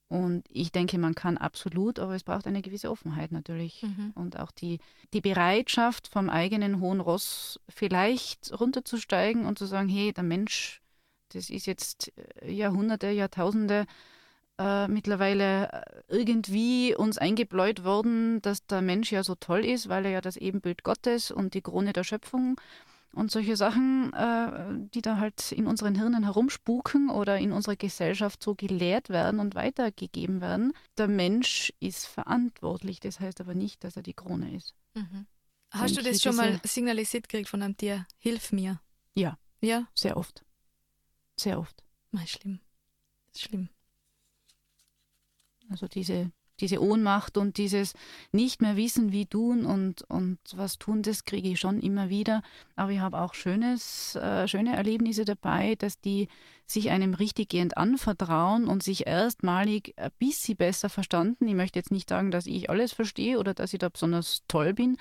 Und ich denke, man kann absolut, aber es braucht eine gewisse Offenheit natürlich. Mhm. Und auch die, die Bereitschaft, vom eigenen hohen Ross vielleicht runterzusteigen und zu sagen, hey, der Mensch, das ist jetzt äh, Jahrhunderte, Jahrtausende äh, mittlerweile äh, irgendwie uns eingebläut worden, dass der Mensch ja so toll ist, weil er ja das Ebenbild Gottes und die Krone der Schöpfung und solche Sachen, äh, die da halt in unseren Hirnen herumspuken oder in unserer Gesellschaft so gelehrt werden und weitergegeben werden. Der Mensch ist verantwortlich, das heißt aber nicht, dass er die Krone ist. Mhm. Hast und du das schon mal signalisiert gekriegt von einem Tier? Hilf mir. Ja. Ja? Sehr oft. Sehr oft. Mal schlimm. Das ist schlimm. Also diese diese Ohnmacht und dieses nicht mehr wissen, wie tun und, und was tun, das kriege ich schon immer wieder. Aber ich habe auch schönes, äh, schöne Erlebnisse dabei, dass die sich einem richtiggehend anvertrauen und sich erstmalig ein bisschen besser verstanden. Ich möchte jetzt nicht sagen, dass ich alles verstehe oder dass ich da besonders toll bin,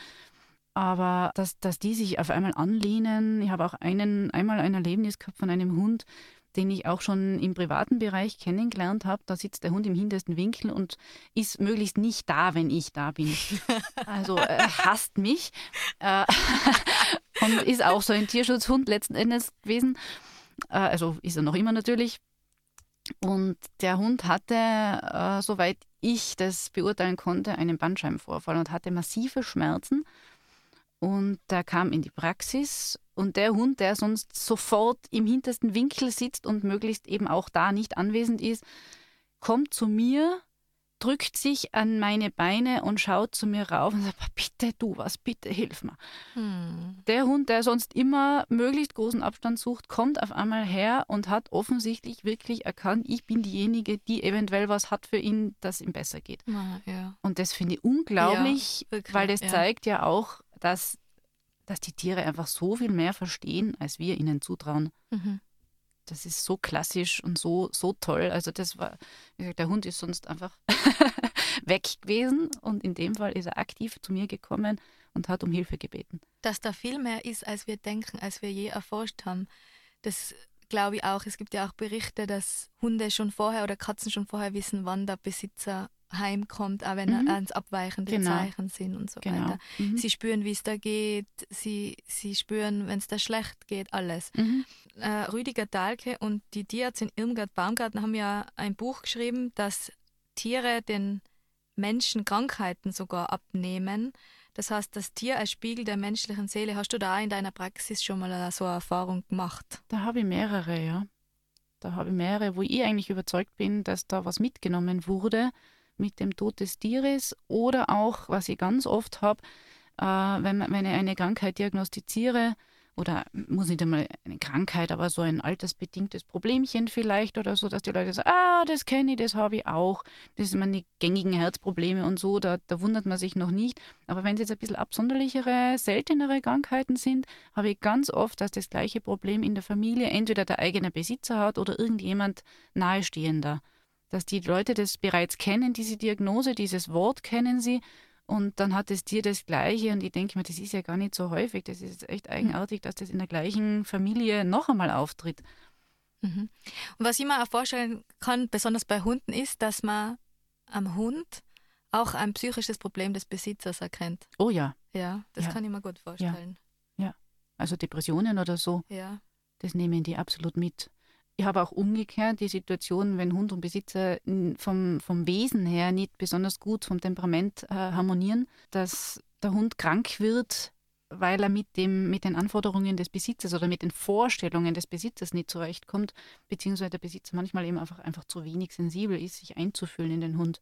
aber dass, dass die sich auf einmal anlehnen. Ich habe auch einen, einmal ein Erlebnis gehabt von einem Hund, den ich auch schon im privaten Bereich kennengelernt habe. Da sitzt der Hund im hintersten Winkel und ist möglichst nicht da, wenn ich da bin. *laughs* Also er äh, hasst mich äh, *laughs* und ist auch so ein Tierschutzhund letzten Endes gewesen. Äh, also ist er noch immer natürlich. Und der Hund hatte, äh, soweit ich das beurteilen konnte, einen Bandscheibenvorfall und hatte massive Schmerzen. Und der kam in die Praxis und der Hund, der sonst sofort im hintersten Winkel sitzt und möglichst eben auch da nicht anwesend ist, kommt zu mir, drückt sich an meine Beine und schaut zu mir rauf und sagt, bitte du was, bitte hilf mir. Hm. Der Hund, der sonst immer möglichst großen Abstand sucht, kommt auf einmal her und hat offensichtlich wirklich erkannt, ich bin diejenige, die eventuell was hat für ihn, dass ihm besser geht. Ja. Und das finde ich unglaublich, ja, weil das ja. zeigt ja auch, dass, dass die Tiere einfach so viel mehr verstehen, als wir ihnen zutrauen. Mhm. Das ist so klassisch und so, so toll. Also das war, wie gesagt, der Hund ist sonst einfach *laughs* weg gewesen und in dem Fall ist er aktiv zu mir gekommen und hat um Hilfe gebeten. Dass da viel mehr ist, als wir denken, als wir je erforscht haben. Das glaube ich auch. Es gibt ja auch Berichte, dass Hunde schon vorher oder Katzen schon vorher wissen, wann der Besitzer heimkommt, auch wenn mhm. ans abweichende genau. Zeichen sind und so genau. weiter. Mhm. Sie spüren, wie es da geht, sie, sie spüren, wenn es da schlecht geht, alles. Mhm. Äh, Rüdiger Dahlke und die Tierärztin Irmgard Baumgarten haben ja ein Buch geschrieben, dass Tiere den Menschen Krankheiten sogar abnehmen. Das heißt, das Tier als Spiegel der menschlichen Seele. Hast du da in deiner Praxis schon mal so eine Erfahrung gemacht? Da habe ich mehrere, ja. Da habe ich mehrere, wo ich eigentlich überzeugt bin, dass da was mitgenommen wurde mit dem Tod des Tieres oder auch, was ich ganz oft habe, äh, wenn, wenn ich eine Krankheit diagnostiziere, oder muss nicht einmal eine Krankheit, aber so ein altersbedingtes Problemchen vielleicht oder so, dass die Leute sagen, ah, das kenne ich, das habe ich auch. Das sind meine gängigen Herzprobleme und so, da, da wundert man sich noch nicht. Aber wenn es jetzt ein bisschen absonderlichere, seltenere Krankheiten sind, habe ich ganz oft, dass das gleiche Problem in der Familie entweder der eigene Besitzer hat oder irgendjemand nahestehender dass die Leute das bereits kennen, diese Diagnose, dieses Wort kennen sie und dann hat das Tier das Gleiche und ich denke mir, das ist ja gar nicht so häufig, das ist echt eigenartig, dass das in der gleichen Familie noch einmal auftritt. Mhm. Und was ich mir auch vorstellen kann, besonders bei Hunden, ist, dass man am Hund auch ein psychisches Problem des Besitzers erkennt. Oh ja. Ja, das ja. kann ich mir gut vorstellen. Ja. ja. Also Depressionen oder so. Ja. Das nehmen die absolut mit. Ich habe auch umgekehrt die Situation, wenn Hund und Besitzer vom, vom Wesen her nicht besonders gut vom Temperament äh, harmonieren, dass der Hund krank wird, weil er mit, dem, mit den Anforderungen des Besitzers oder mit den Vorstellungen des Besitzers nicht zurechtkommt, beziehungsweise der Besitzer manchmal eben einfach, einfach zu wenig sensibel ist, sich einzufühlen in den Hund.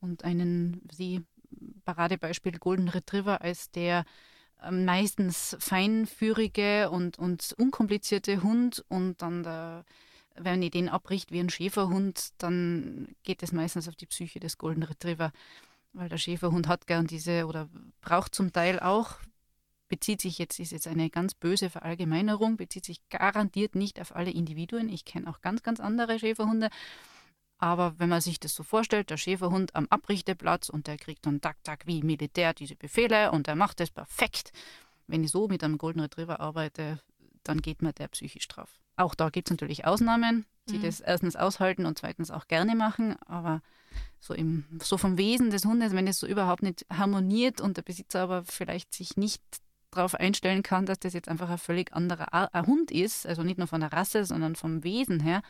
Und einen, sie, Paradebeispiel Golden Retriever als der ähm, meistens feinführige und, und unkomplizierte Hund und dann der wenn ich den abbricht wie ein Schäferhund, dann geht es meistens auf die Psyche des Golden Retriever, weil der Schäferhund hat gern diese oder braucht zum Teil auch, bezieht sich jetzt, ist jetzt eine ganz böse Verallgemeinerung, bezieht sich garantiert nicht auf alle Individuen. Ich kenne auch ganz, ganz andere Schäferhunde. Aber wenn man sich das so vorstellt, der Schäferhund am Abrichteplatz und der kriegt dann tak, tak wie Militär diese Befehle und der macht das perfekt. Wenn ich so mit einem Golden Retriever arbeite, dann geht mir der psychisch drauf. Auch da gibt es natürlich Ausnahmen, die Mhm. das erstens aushalten und zweitens auch gerne machen. Aber so, im, so vom Wesen des Hundes, wenn es so überhaupt nicht harmoniert und der Besitzer aber vielleicht sich nicht darauf einstellen kann, dass das jetzt einfach ein völlig anderer Ar- ein Hund ist, also nicht nur von der Rasse, sondern vom Wesen her,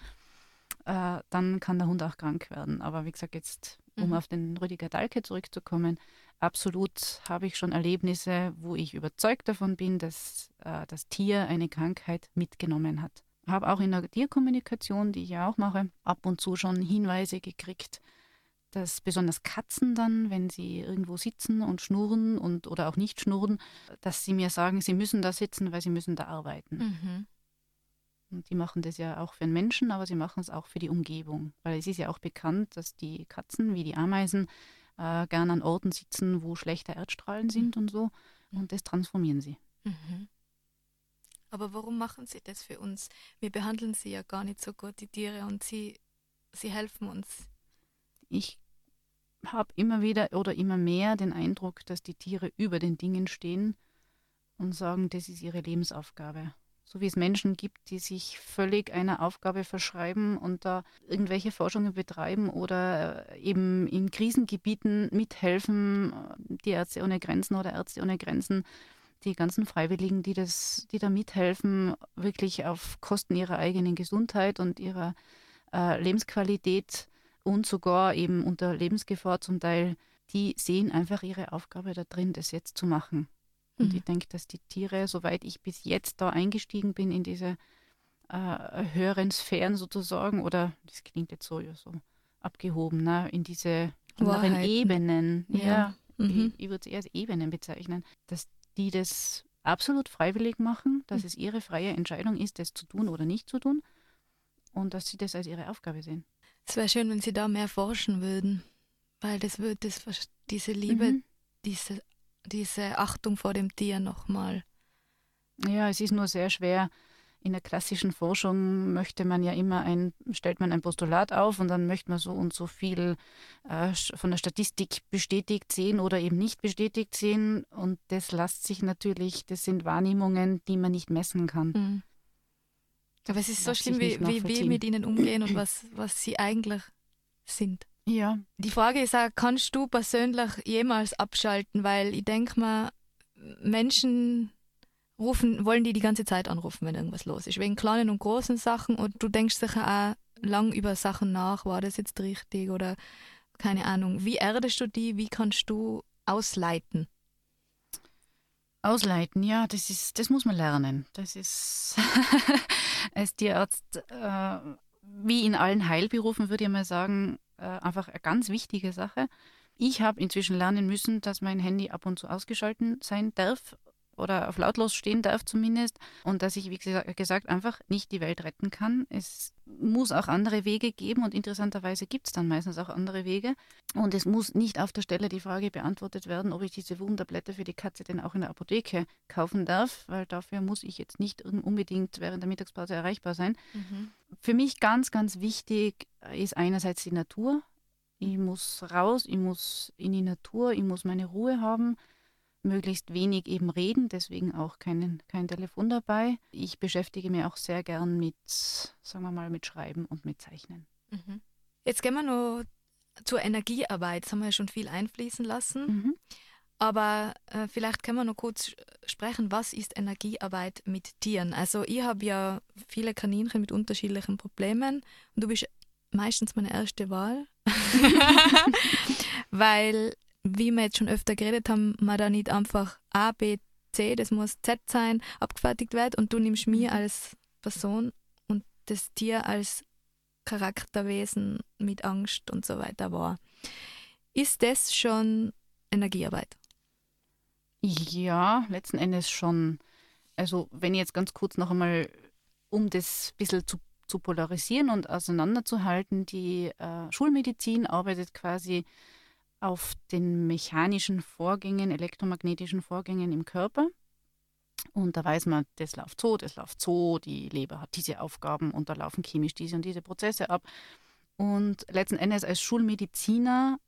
äh, dann kann der Hund auch krank werden. Aber wie gesagt, jetzt, um Mhm. auf den Rüdiger Dahlke zurückzukommen, absolut habe ich schon Erlebnisse, wo ich überzeugt davon bin, dass äh, das Tier eine Krankheit mitgenommen hat. Habe auch in der Tierkommunikation, die ich ja auch mache, ab und zu schon Hinweise gekriegt, dass besonders Katzen dann, wenn sie irgendwo sitzen und schnurren und oder auch nicht schnurren, dass sie mir sagen, sie müssen da sitzen, weil sie müssen da arbeiten. Mhm. Und die machen das ja auch für den Menschen, aber sie machen es auch für die Umgebung. Weil es ist ja auch bekannt, dass die Katzen wie die Ameisen äh, gern an Orten sitzen, wo schlechte Erdstrahlen sind und so. Und das transformieren sie. Mhm. Aber warum machen sie das für uns? Wir behandeln sie ja gar nicht so gut, die Tiere, und sie, sie helfen uns. Ich habe immer wieder oder immer mehr den Eindruck, dass die Tiere über den Dingen stehen und sagen, das ist ihre Lebensaufgabe. So wie es Menschen gibt, die sich völlig einer Aufgabe verschreiben und da irgendwelche Forschungen betreiben oder äh, eben in Krisengebieten mithelfen, die Ärzte ohne Grenzen oder Ärzte ohne Grenzen, die ganzen Freiwilligen, die, das, die da mithelfen, wirklich auf Kosten ihrer eigenen Gesundheit und ihrer äh, Lebensqualität und sogar eben unter Lebensgefahr zum Teil, die sehen einfach ihre Aufgabe da drin, das jetzt zu machen. Und Mhm. ich denke, dass die Tiere, soweit ich bis jetzt da eingestiegen bin in diese äh, höheren Sphären sozusagen, oder das klingt jetzt so, ja, so abgehoben, ne, in diese anderen Wahrheiten. Ebenen, ja, Ja. Mhm. ich, ich würde es eher als Ebenen bezeichnen, dass die das absolut freiwillig machen, dass Mhm. es ihre freie Entscheidung ist, das zu tun oder nicht zu tun und dass sie das als ihre Aufgabe sehen. Es wäre schön, wenn sie da mehr forschen würden, weil das würde das, diese Liebe, Mhm. diese, diese Achtung vor dem Tier nochmal. Ja, es ist nur sehr schwer. In der klassischen Forschung möchte man ja immer ein, stellt man ein Postulat auf und dann möchte man so und so viel äh, von der Statistik bestätigt sehen oder eben nicht bestätigt sehen. Und das lässt sich natürlich, das sind Wahrnehmungen, die man nicht messen kann. Mhm. Aber es ist so schlimm, wie, wie wir mit ihnen umgehen und was, was sie eigentlich sind. Ja, Die Frage ist auch, kannst du persönlich jemals abschalten? Weil ich denke mal, Menschen rufen, wollen die die ganze Zeit anrufen, wenn irgendwas los ist. Wegen kleinen und großen Sachen und du denkst sicher auch lang über Sachen nach, war das jetzt richtig oder keine Ahnung. Wie erdest du die? Wie kannst du ausleiten? Ausleiten, ja, das ist, das muss man lernen. Das ist *laughs* als Tierarzt, äh, wie in allen Heilberufen, würde ich mal sagen, äh, einfach eine ganz wichtige Sache. Ich habe inzwischen lernen müssen, dass mein Handy ab und zu ausgeschalten sein darf oder auf lautlos stehen darf zumindest und dass ich, wie gesa- gesagt, einfach nicht die Welt retten kann. Es muss auch andere Wege geben und interessanterweise gibt es dann meistens auch andere Wege. Und es muss nicht auf der Stelle die Frage beantwortet werden, ob ich diese Wurmtablette für die Katze denn auch in der Apotheke kaufen darf, weil dafür muss ich jetzt nicht un- unbedingt während der Mittagspause erreichbar sein. Für mich ganz, ganz wichtig ist einerseits die Natur. Ich muss raus, ich muss in die Natur, ich muss meine Ruhe haben, möglichst wenig eben reden, deswegen auch kein, kein Telefon dabei. Ich beschäftige mich auch sehr gern mit, sagen wir mal, mit Schreiben und mit Zeichnen. Mhm. Jetzt gehen wir noch zur Energiearbeit. Das haben wir ja schon viel einfließen lassen. Mhm. Aber äh, vielleicht können wir noch kurz sprechen, was ist Energiearbeit mit Tieren? Also ich habe ja viele Kaninchen mit unterschiedlichen Problemen und du bist meistens meine erste Wahl, *laughs* *laughs* weil, wie wir jetzt schon öfter geredet haben, man da nicht einfach A, B, C, das muss Z sein, abgefertigt wird und du nimmst mich als Person und das Tier als Charakterwesen mit Angst und so weiter wahr. Ist das schon Energiearbeit? Ja, letzten Endes schon. Also wenn ich jetzt ganz kurz noch einmal, um das ein bisschen zu, zu polarisieren und auseinanderzuhalten, die äh, Schulmedizin arbeitet quasi auf den mechanischen Vorgängen, elektromagnetischen Vorgängen im Körper. Und da weiß man, das läuft so, das läuft so, die Leber hat diese Aufgaben und da laufen chemisch diese und diese Prozesse ab. Und letzten Endes als Schulmediziner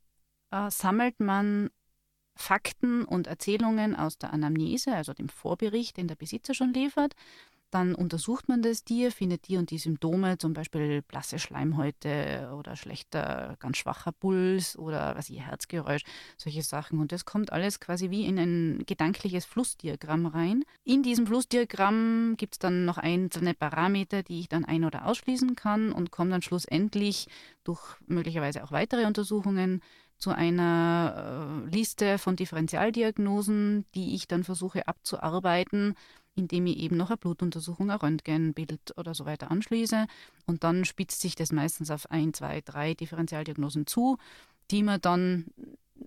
äh, sammelt man Fakten und Erzählungen aus der Anamnese, also dem Vorbericht, den der Besitzer schon liefert, Dann untersucht man das Tier, findet die und die Symptome, zum Beispiel blasse Schleimhäute oder schlechter, ganz schwacher Puls oder was ich, Herzgeräusch, solche Sachen. Und das kommt alles quasi wie in ein gedankliches Flussdiagramm rein. In diesem Flussdiagramm gibt es dann noch einzelne Parameter, die ich dann ein- oder ausschließen kann und komme dann schlussendlich durch möglicherweise auch weitere Untersuchungen zu einer äh, Liste von Differentialdiagnosen, die ich dann versuche abzuarbeiten indem ich eben noch eine Blutuntersuchung, ein Röntgenbild oder so weiter anschließe. Und dann spitzt sich das meistens auf ein, zwei, drei Differentialdiagnosen zu, die man dann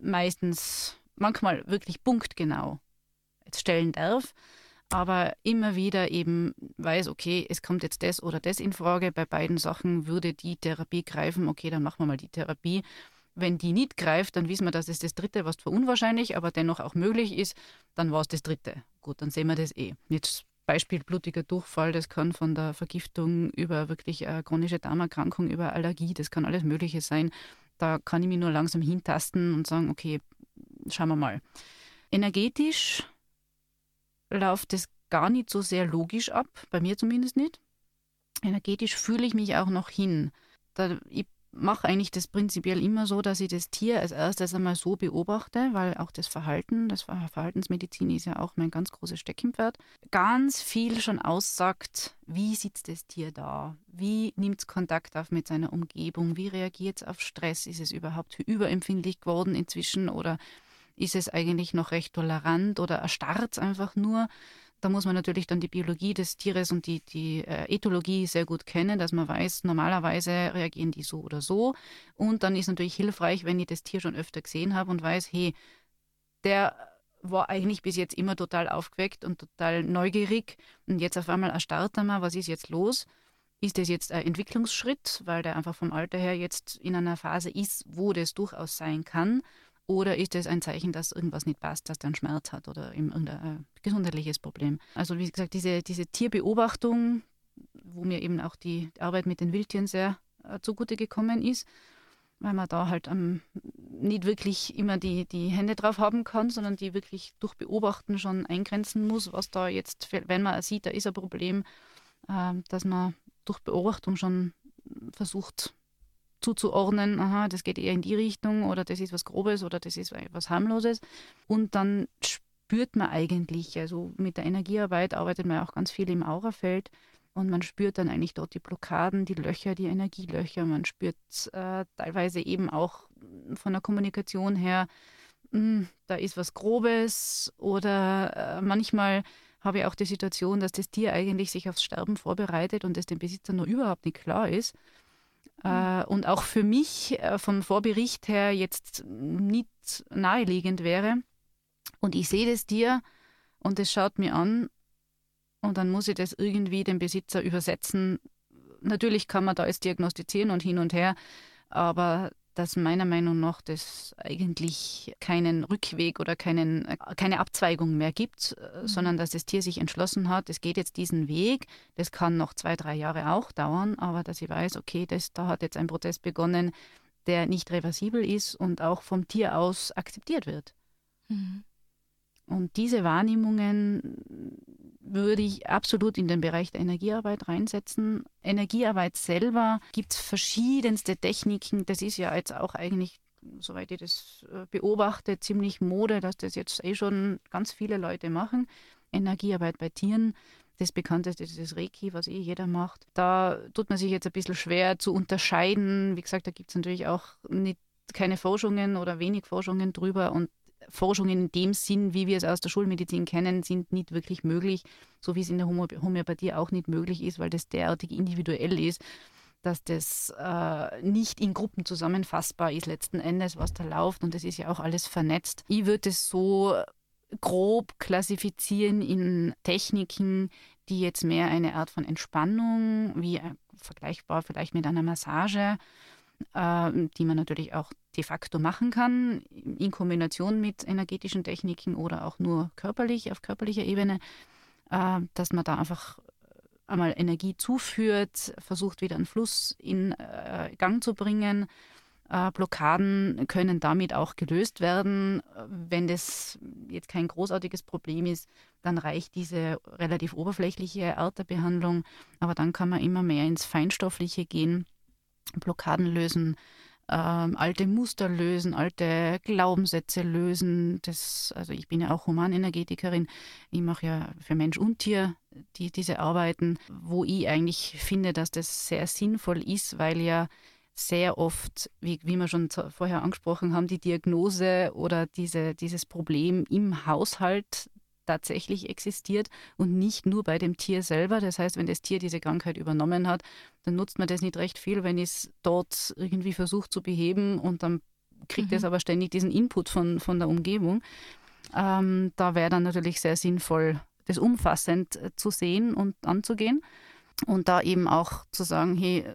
meistens, manchmal wirklich punktgenau stellen darf, aber immer wieder eben weiß, okay, es kommt jetzt das oder das in Frage. Bei beiden Sachen würde die Therapie greifen, okay, dann machen wir mal die Therapie. Wenn die nicht greift, dann wissen wir, dass es das dritte, was zwar unwahrscheinlich, aber dennoch auch möglich ist, dann war es das dritte. Gut, dann sehen wir das eh. Jetzt Beispiel blutiger Durchfall, das kann von der Vergiftung über wirklich eine chronische Darmerkrankung, über Allergie, das kann alles Mögliche sein. Da kann ich mich nur langsam hintasten und sagen, okay, schauen wir mal. Energetisch läuft das gar nicht so sehr logisch ab, bei mir zumindest nicht. Energetisch fühle ich mich auch noch hin. Da, ich mache eigentlich das prinzipiell immer so, dass ich das Tier als erstes einmal so beobachte, weil auch das Verhalten, das Verhaltensmedizin ist ja auch mein ganz großes Steckenpferd, ganz viel schon aussagt, wie sitzt das Tier da, wie nimmt es Kontakt auf mit seiner Umgebung, wie reagiert es auf Stress, ist es überhaupt überempfindlich geworden inzwischen oder ist es eigentlich noch recht tolerant oder erstarrt es einfach nur. Da muss man natürlich dann die Biologie des Tieres und die, die äh, Ethologie sehr gut kennen, dass man weiß, normalerweise reagieren die so oder so. Und dann ist natürlich hilfreich, wenn ich das Tier schon öfter gesehen habe und weiß, hey, der war eigentlich bis jetzt immer total aufgeweckt und total neugierig und jetzt auf einmal erstarrt er mal, was ist jetzt los? Ist das jetzt ein Entwicklungsschritt, weil der einfach vom Alter her jetzt in einer Phase ist, wo das durchaus sein kann? Oder ist es ein Zeichen, dass irgendwas nicht passt, dass der einen Schmerz hat oder irgendein äh, gesundheitliches Problem? Also wie gesagt, diese, diese Tierbeobachtung, wo mir eben auch die Arbeit mit den Wildtieren sehr äh, zugute gekommen ist, weil man da halt ähm, nicht wirklich immer die, die Hände drauf haben kann, sondern die wirklich durch Beobachten schon eingrenzen muss, was da jetzt, wenn man sieht, da ist ein Problem, äh, dass man durch Beobachtung schon versucht, zuzuordnen, aha, das geht eher in die Richtung oder das ist was Grobes oder das ist was harmloses. Und dann spürt man eigentlich, also mit der Energiearbeit arbeitet man auch ganz viel im Aurafeld und man spürt dann eigentlich dort die Blockaden, die Löcher, die Energielöcher. Man spürt äh, teilweise eben auch von der Kommunikation her, mh, hm, da ist was Grobes oder äh, manchmal habe ich auch die Situation, dass das Tier eigentlich sich aufs Sterben vorbereitet und es dem Besitzer nur überhaupt nicht klar ist. Äh, und auch für mich äh, vom Vorbericht her jetzt nicht naheliegend wäre. Und ich sehe das Tier und es schaut mir an und dann muss ich das irgendwie dem Besitzer übersetzen. Natürlich kann man da jetzt diagnostizieren und hin und her, aber dass meiner Meinung nach das eigentlich keinen Rückweg oder keinen, keine Abzweigung mehr gibt, äh, mhm. sondern dass das Tier sich entschlossen hat, es geht jetzt diesen Weg. Das kann noch zwei, drei Jahre auch dauern, aber dass ich weiß, okay, das, da hat jetzt ein Prozess begonnen, der nicht reversibel ist und auch vom Tier aus akzeptiert wird. Mhm. Und diese Wahrnehmungen würde ich absolut in den Bereich der Energiearbeit reinsetzen. Energiearbeit selber gibt es verschiedenste Techniken. Das ist ja jetzt auch eigentlich, soweit ich das äh, beobachte, ziemlich Mode, dass das jetzt eh schon ganz viele Leute machen. Energiearbeit bei Tieren. Das bekannteste ist das Reiki, was eh jeder macht. Da tut man sich jetzt ein bisschen schwer zu unterscheiden. Wie gesagt, da gibt es natürlich auch nicht, keine Forschungen oder wenig Forschungen drüber und Forschungen in dem Sinn, wie wir es aus der Schulmedizin kennen, sind nicht wirklich möglich, so wie es in der Homöopathie auch nicht möglich ist, weil das derartig individuell ist, dass das äh, nicht in Gruppen zusammenfassbar ist letzten Endes, was da läuft und das ist ja auch alles vernetzt. Ich würde es so grob klassifizieren in Techniken, die jetzt mehr eine Art von Entspannung, wie äh, vergleichbar vielleicht mit einer Massage, äh, die man natürlich auch de facto machen kann, in Kombination mit energetischen Techniken oder auch nur körperlich, auf körperlicher Ebene, äh, dass man da einfach einmal Energie zuführt, versucht wieder einen Fluss in äh, Gang zu bringen Äh, Blockaden können damit auch gelöst werden. Wenn das jetzt kein großartiges Problem ist, dann reicht diese relativ oberflächliche Art der Behandlung. Aber dann kann man immer mehr ins Feinstoffliche gehen, Blockaden lösen, ähm, alte Muster lösen, alte Glaubenssätze lösen. Das, also ich bin ja auch Humanenergetikerin. Ich mache ja für Mensch und Tier die, diese Arbeiten, wo ich eigentlich finde, dass das sehr sinnvoll ist, weil ja sehr oft, wie, wie wir schon vorher angesprochen haben, die Diagnose oder diese, dieses Problem im Haushalt tatsächlich existiert und nicht nur bei dem Tier selber. Das heißt, wenn das Tier diese Krankheit übernommen hat, dann nutzt man das nicht recht viel, wenn es dort irgendwie versucht zu beheben und dann kriegt es mhm. aber ständig diesen Input von, von der Umgebung. Ähm, da wäre dann natürlich sehr sinnvoll, das umfassend äh, zu sehen und anzugehen und da eben auch zu sagen, hey, äh,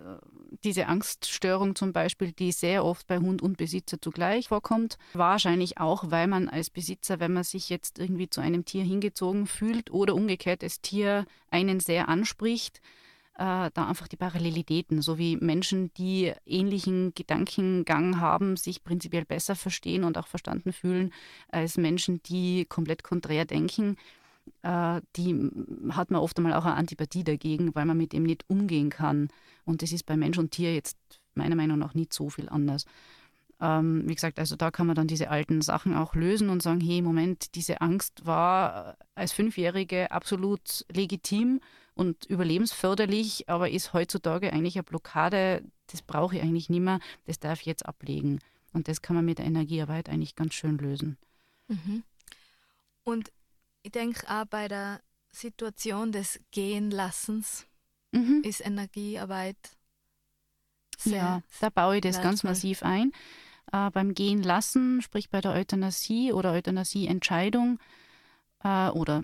diese Angststörung zum Beispiel, die sehr oft bei Hund und Besitzer zugleich vorkommt, wahrscheinlich auch, weil man als Besitzer, wenn man sich jetzt irgendwie zu einem Tier hingezogen fühlt oder umgekehrt das Tier einen sehr anspricht, äh, da einfach die Parallelitäten, so wie Menschen, die ähnlichen Gedankengang haben, sich prinzipiell besser verstehen und auch verstanden fühlen als Menschen, die komplett konträr denken äh, die hat man oft einmal auch eine Antipathie dagegen, weil man mit dem nicht umgehen kann. Und das ist bei Mensch und Tier jetzt meiner Meinung nach nicht so viel anders. Ähm, wie gesagt, also da kann man dann diese alten Sachen auch lösen und sagen, hey, Moment, diese Angst war als Fünfjährige absolut legitim und überlebensförderlich, aber ist heutzutage eigentlich eine Blockade, das brauche ich eigentlich nicht mehr, das darf ich jetzt ablegen. Und das kann man mit der Energiearbeit eigentlich ganz schön lösen. Mhm. Und ich denke auch bei der Situation des Gehenlassens mhm. ist Energiearbeit sehr. Ja, da baue ich das wertvoll. ganz massiv ein. Äh, beim Gehen lassen, sprich bei der Euthanasie oder Euthanasieentscheidung äh, oder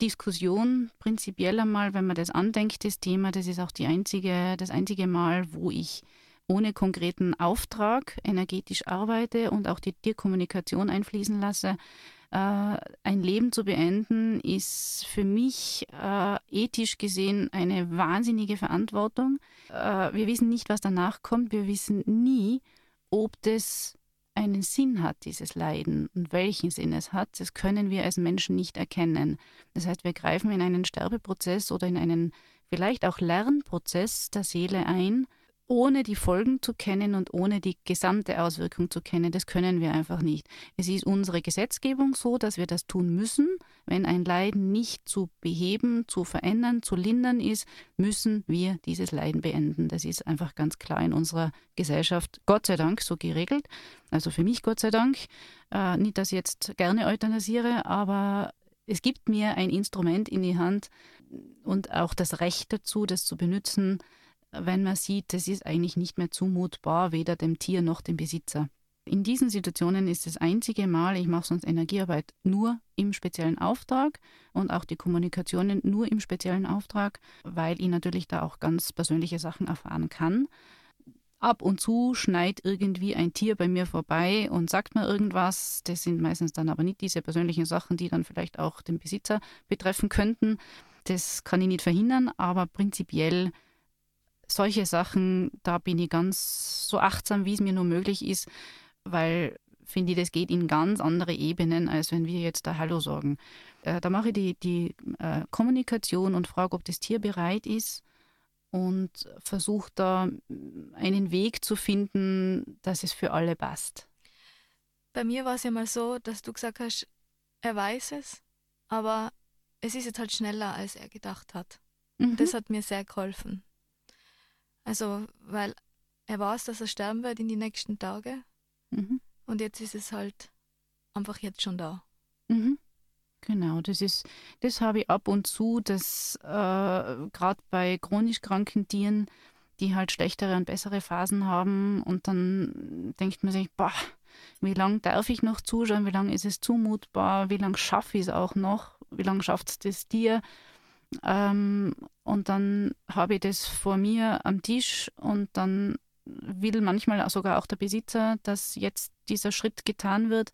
Diskussion prinzipiell einmal, wenn man das andenkt, das Thema, das ist auch die einzige, das einzige Mal, wo ich ohne konkreten Auftrag energetisch arbeite und auch die Tierkommunikation einfließen lasse. Äh, ein Leben zu beenden, ist für mich äh, ethisch gesehen eine wahnsinnige Verantwortung. Äh, wir wissen nicht, was danach kommt. Wir wissen nie, ob das einen Sinn hat, dieses Leiden und welchen Sinn es hat, das können wir als Menschen nicht erkennen. Das heißt, wir greifen in einen Sterbeprozess oder in einen vielleicht auch Lernprozess der Seele ein, ohne die Folgen zu kennen und ohne die gesamte Auswirkung zu kennen. Das können wir einfach nicht. Es ist unsere Gesetzgebung so, dass wir das tun müssen. Wenn ein Leiden nicht zu beheben, zu verändern, zu lindern ist, müssen wir dieses Leiden beenden. Das ist einfach ganz klar in unserer Gesellschaft, Gott sei Dank, so geregelt. Also für mich Gott sei Dank. Äh, nicht, dass ich jetzt gerne euthanasiere, aber es gibt mir ein Instrument in die Hand und auch das Recht dazu, das zu benutzen, wenn man sieht, das ist eigentlich nicht mehr zumutbar, weder dem Tier noch dem Besitzer. In diesen Situationen ist das einzige Mal, ich mache sonst Energiearbeit nur im speziellen Auftrag und auch die Kommunikationen nur im speziellen Auftrag, weil ich natürlich da auch ganz persönliche Sachen erfahren kann. Ab und zu schneit irgendwie ein Tier bei mir vorbei und sagt mir irgendwas. Das sind meistens dann aber nicht diese persönlichen Sachen, die dann vielleicht auch den Besitzer betreffen könnten. Das kann ich nicht verhindern, aber prinzipiell solche Sachen, da bin ich ganz so achtsam, wie es mir nur möglich ist, weil finde ich, das geht in ganz andere Ebenen, als wenn wir jetzt da Hallo sagen. Äh, da mache ich die, die äh, Kommunikation und frage, ob das Tier bereit ist und versuche da einen Weg zu finden, dass es für alle passt. Bei mir war es ja mal so, dass du gesagt hast, er weiß es, aber es ist jetzt halt schneller, als er gedacht hat. Mhm. Das hat mir sehr geholfen. Also, weil er weiß, dass er sterben wird in die nächsten Tage. Mhm. Und jetzt ist es halt einfach jetzt schon da. Mhm. Genau, das ist, das habe ich ab und zu, dass äh, gerade bei chronisch kranken Tieren, die halt schlechtere und bessere Phasen haben und dann denkt man sich, boah, wie lange darf ich noch zuschauen, wie lange ist es zumutbar, wie lange schaffe ich es auch noch, wie lange schafft es das Tier ähm, und dann habe ich das vor mir am Tisch und dann will manchmal sogar auch der Besitzer, dass jetzt dieser Schritt getan wird.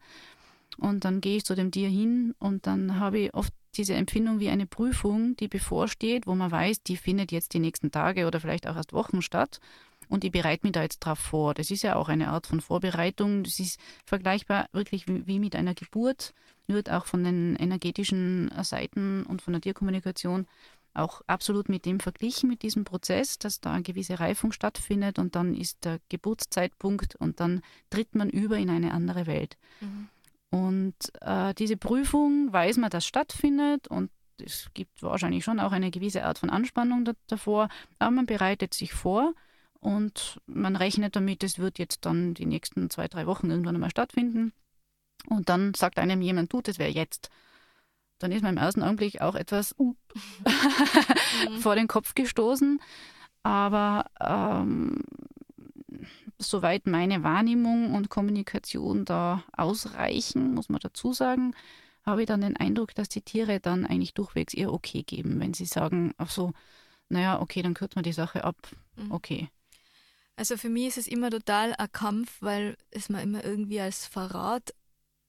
Und dann gehe ich zu dem Tier hin und dann habe ich oft diese Empfindung wie eine Prüfung, die bevorsteht, wo man weiß, die findet jetzt die nächsten Tage oder vielleicht auch erst Wochen statt. und ich bereite mich da jetzt drauf vor. Das ist ja auch eine Art von Vorbereitung. Das ist vergleichbar wirklich wie, wie mit einer Geburt, wird auch von den energetischen Seiten und von der Tierkommunikation auch absolut mit dem verglichen, mit diesem Prozess, dass da eine gewisse Reifung stattfindet und dann ist der Geburtszeitpunkt und dann tritt man über in eine andere Welt. Mhm. Und äh, diese Prüfung weiß man, dass stattfindet und es gibt wahrscheinlich schon auch eine gewisse Art von Anspannung da, davor, aber man bereitet sich vor und man rechnet damit, es wird jetzt dann die nächsten zwei, drei Wochen irgendwann einmal stattfinden. Und dann sagt einem jemand, tut, es wäre jetzt. Dann ist man im ersten Augenblick auch etwas *laughs* mhm. vor den Kopf gestoßen. Aber ähm, soweit meine Wahrnehmung und Kommunikation da ausreichen, muss man dazu sagen, habe ich dann den Eindruck, dass die Tiere dann eigentlich durchwegs ihr Okay geben, wenn sie sagen, ach so, naja, okay, dann kürzt man die Sache ab. Mhm. Okay. Also für mich ist es immer total ein Kampf, weil es mir immer irgendwie als Verrat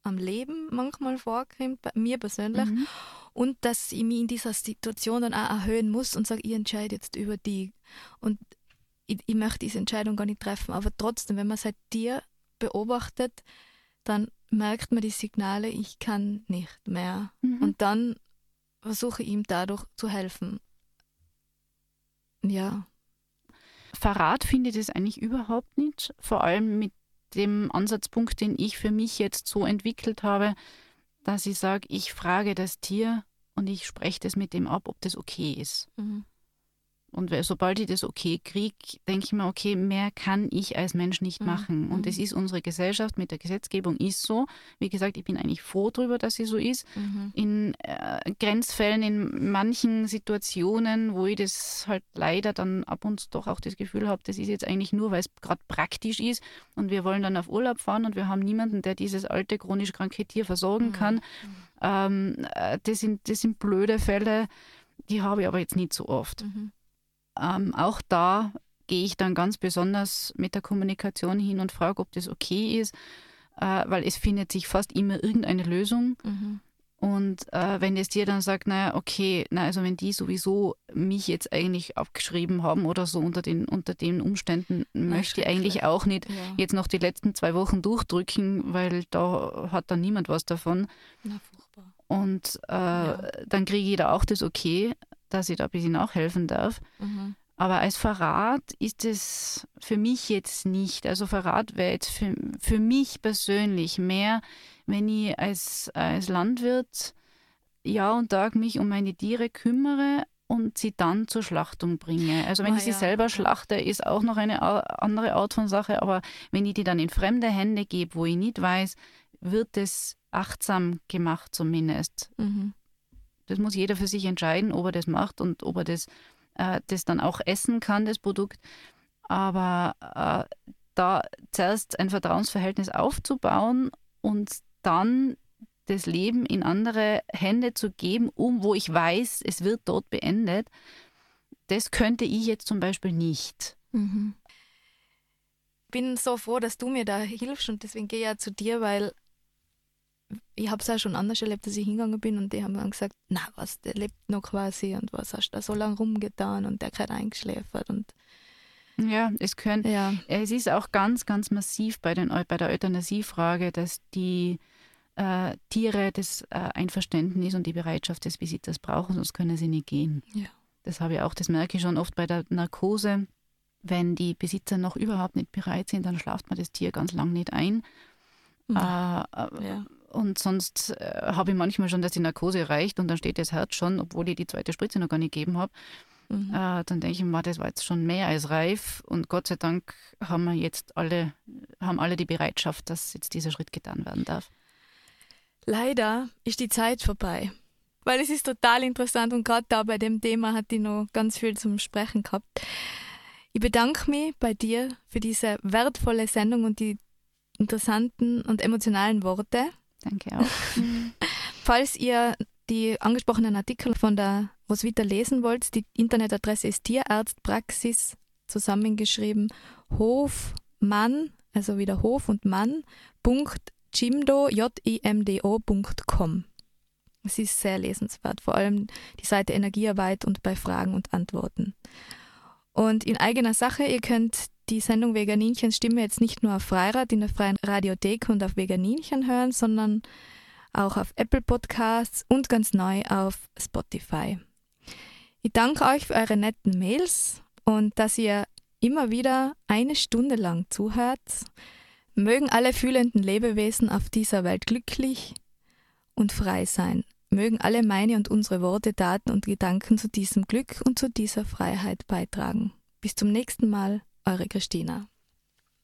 am Leben manchmal vorkommt, bei mir persönlich. Mhm. Und dass ich mich in dieser Situation dann auch erhöhen muss und sage, ich entscheide jetzt über die. Und ich, ich möchte diese Entscheidung gar nicht treffen. Aber trotzdem, wenn man seit dir beobachtet, dann merkt man die Signale, ich kann nicht mehr. Mhm. Und dann versuche ich ihm dadurch zu helfen. Ja. Verrat finde ich das eigentlich überhaupt nicht. Vor allem mit dem Ansatzpunkt, den ich für mich jetzt so entwickelt habe, dass ich sage, ich frage das Tier und ich spreche das mit dem ab, ob das okay ist. Mhm. Und sobald ich das okay kriege, denke ich mir, okay, mehr kann ich als Mensch nicht mhm. machen. Und es mhm. ist unsere Gesellschaft mit der Gesetzgebung ist so. Wie gesagt, ich bin eigentlich froh darüber, dass sie so ist. Mhm. In äh, Grenzfällen, in manchen Situationen, wo ich das halt leider dann ab und zu doch auch das Gefühl habe, das ist jetzt eigentlich nur, weil es gerade praktisch ist und wir wollen dann auf Urlaub fahren und wir haben niemanden, der dieses alte chronisch kranke Tier versorgen mhm. kann. Mhm. Ähm, äh, das, sind, das sind blöde Fälle, die habe ich aber jetzt nicht so oft. Ähm, auch da gehe ich dann ganz besonders mit der Kommunikation hin und frage, ob das okay ist, äh, weil es findet sich fast immer irgendeine Lösung. Mhm. Und äh, wenn das dir dann sagt, naja, okay, na, also wenn die sowieso mich jetzt eigentlich abgeschrieben haben oder so unter den, unter den Umständen, na, möchte ich eigentlich auch nicht ja. jetzt noch die letzten zwei Wochen durchdrücken, weil da hat dann niemand was davon. Na, furchtbar. Und äh, ja. dann kriege ich da auch das Okay, dass ich da ein bisschen nachhelfen darf. Mhm. Aber als Verrat ist es für mich jetzt nicht. Also Verrat wäre jetzt für, für mich persönlich mehr, wenn ich als, als Landwirt Jahr und Tag mich um meine Tiere kümmere und sie dann zur Schlachtung bringe. Also wenn ah, ich sie ja. selber schlachte, ist auch noch eine andere Art von Sache, aber wenn ich die dann in fremde Hände gebe, wo ich nicht weiß, wird es achtsam gemacht zumindest. Mhm. Das muss jeder für sich entscheiden, ob er das macht und ob er das, äh, das dann auch essen kann, das Produkt. Aber äh, da zuerst ein Vertrauensverhältnis aufzubauen und dann das Leben in andere Hände zu geben, um wo ich weiß, es wird dort beendet, das könnte ich jetzt zum Beispiel nicht. Mhm. bin so froh, dass du mir da hilfst und deswegen gehe ich ja zu dir, weil ich habe es auch schon anders erlebt, dass ich hingegangen bin und die haben dann gesagt, na was, der lebt noch quasi und was hast du da so lange rumgetan und der hat eingeschläfert und ja, es können, ja. es ist auch ganz, ganz massiv bei, den, bei der Euthanasiefrage, dass die äh, Tiere das äh, Einverständnis und die Bereitschaft des Besitzers brauchen, sonst können sie nicht gehen. Ja. Das habe ich auch, das merke ich schon oft bei der Narkose. Wenn die Besitzer noch überhaupt nicht bereit sind, dann schlaft man das Tier ganz lang nicht ein. Mhm. Äh, ja. Und sonst äh, habe ich manchmal schon, dass die Narkose reicht und dann steht das Herz schon, obwohl ich die zweite Spritze noch gar nicht gegeben habe. Mhm. Äh, dann denke ich mir, das war jetzt schon mehr als reif und Gott sei Dank haben wir jetzt alle, haben alle die Bereitschaft, dass jetzt dieser Schritt getan werden darf. Leider ist die Zeit vorbei. Weil es ist total interessant und gerade da bei dem Thema hat die noch ganz viel zum Sprechen gehabt. Ich bedanke mich bei dir für diese wertvolle Sendung und die interessanten und emotionalen Worte. Danke auch. *laughs* Falls ihr die angesprochenen Artikel von der Roswitha lesen wollt, die Internetadresse ist Tierarztpraxis zusammengeschrieben Hofmann, also wieder Hof und Mann, Jimdo, jimdo.com. Es ist sehr lesenswert, vor allem die Seite Energiearbeit und bei Fragen und Antworten. Und in eigener Sache, ihr könnt die Sendung Veganinchens Stimme jetzt nicht nur auf Freirad in der Freien Radiothek und auf Veganinchen hören, sondern auch auf Apple Podcasts und ganz neu auf Spotify. Ich danke euch für eure netten Mails und dass ihr immer wieder eine Stunde lang zuhört. Mögen alle fühlenden Lebewesen auf dieser Welt glücklich und frei sein. Mögen alle meine und unsere Worte, Daten und Gedanken zu diesem Glück und zu dieser Freiheit beitragen. Bis zum nächsten Mal, eure Christina.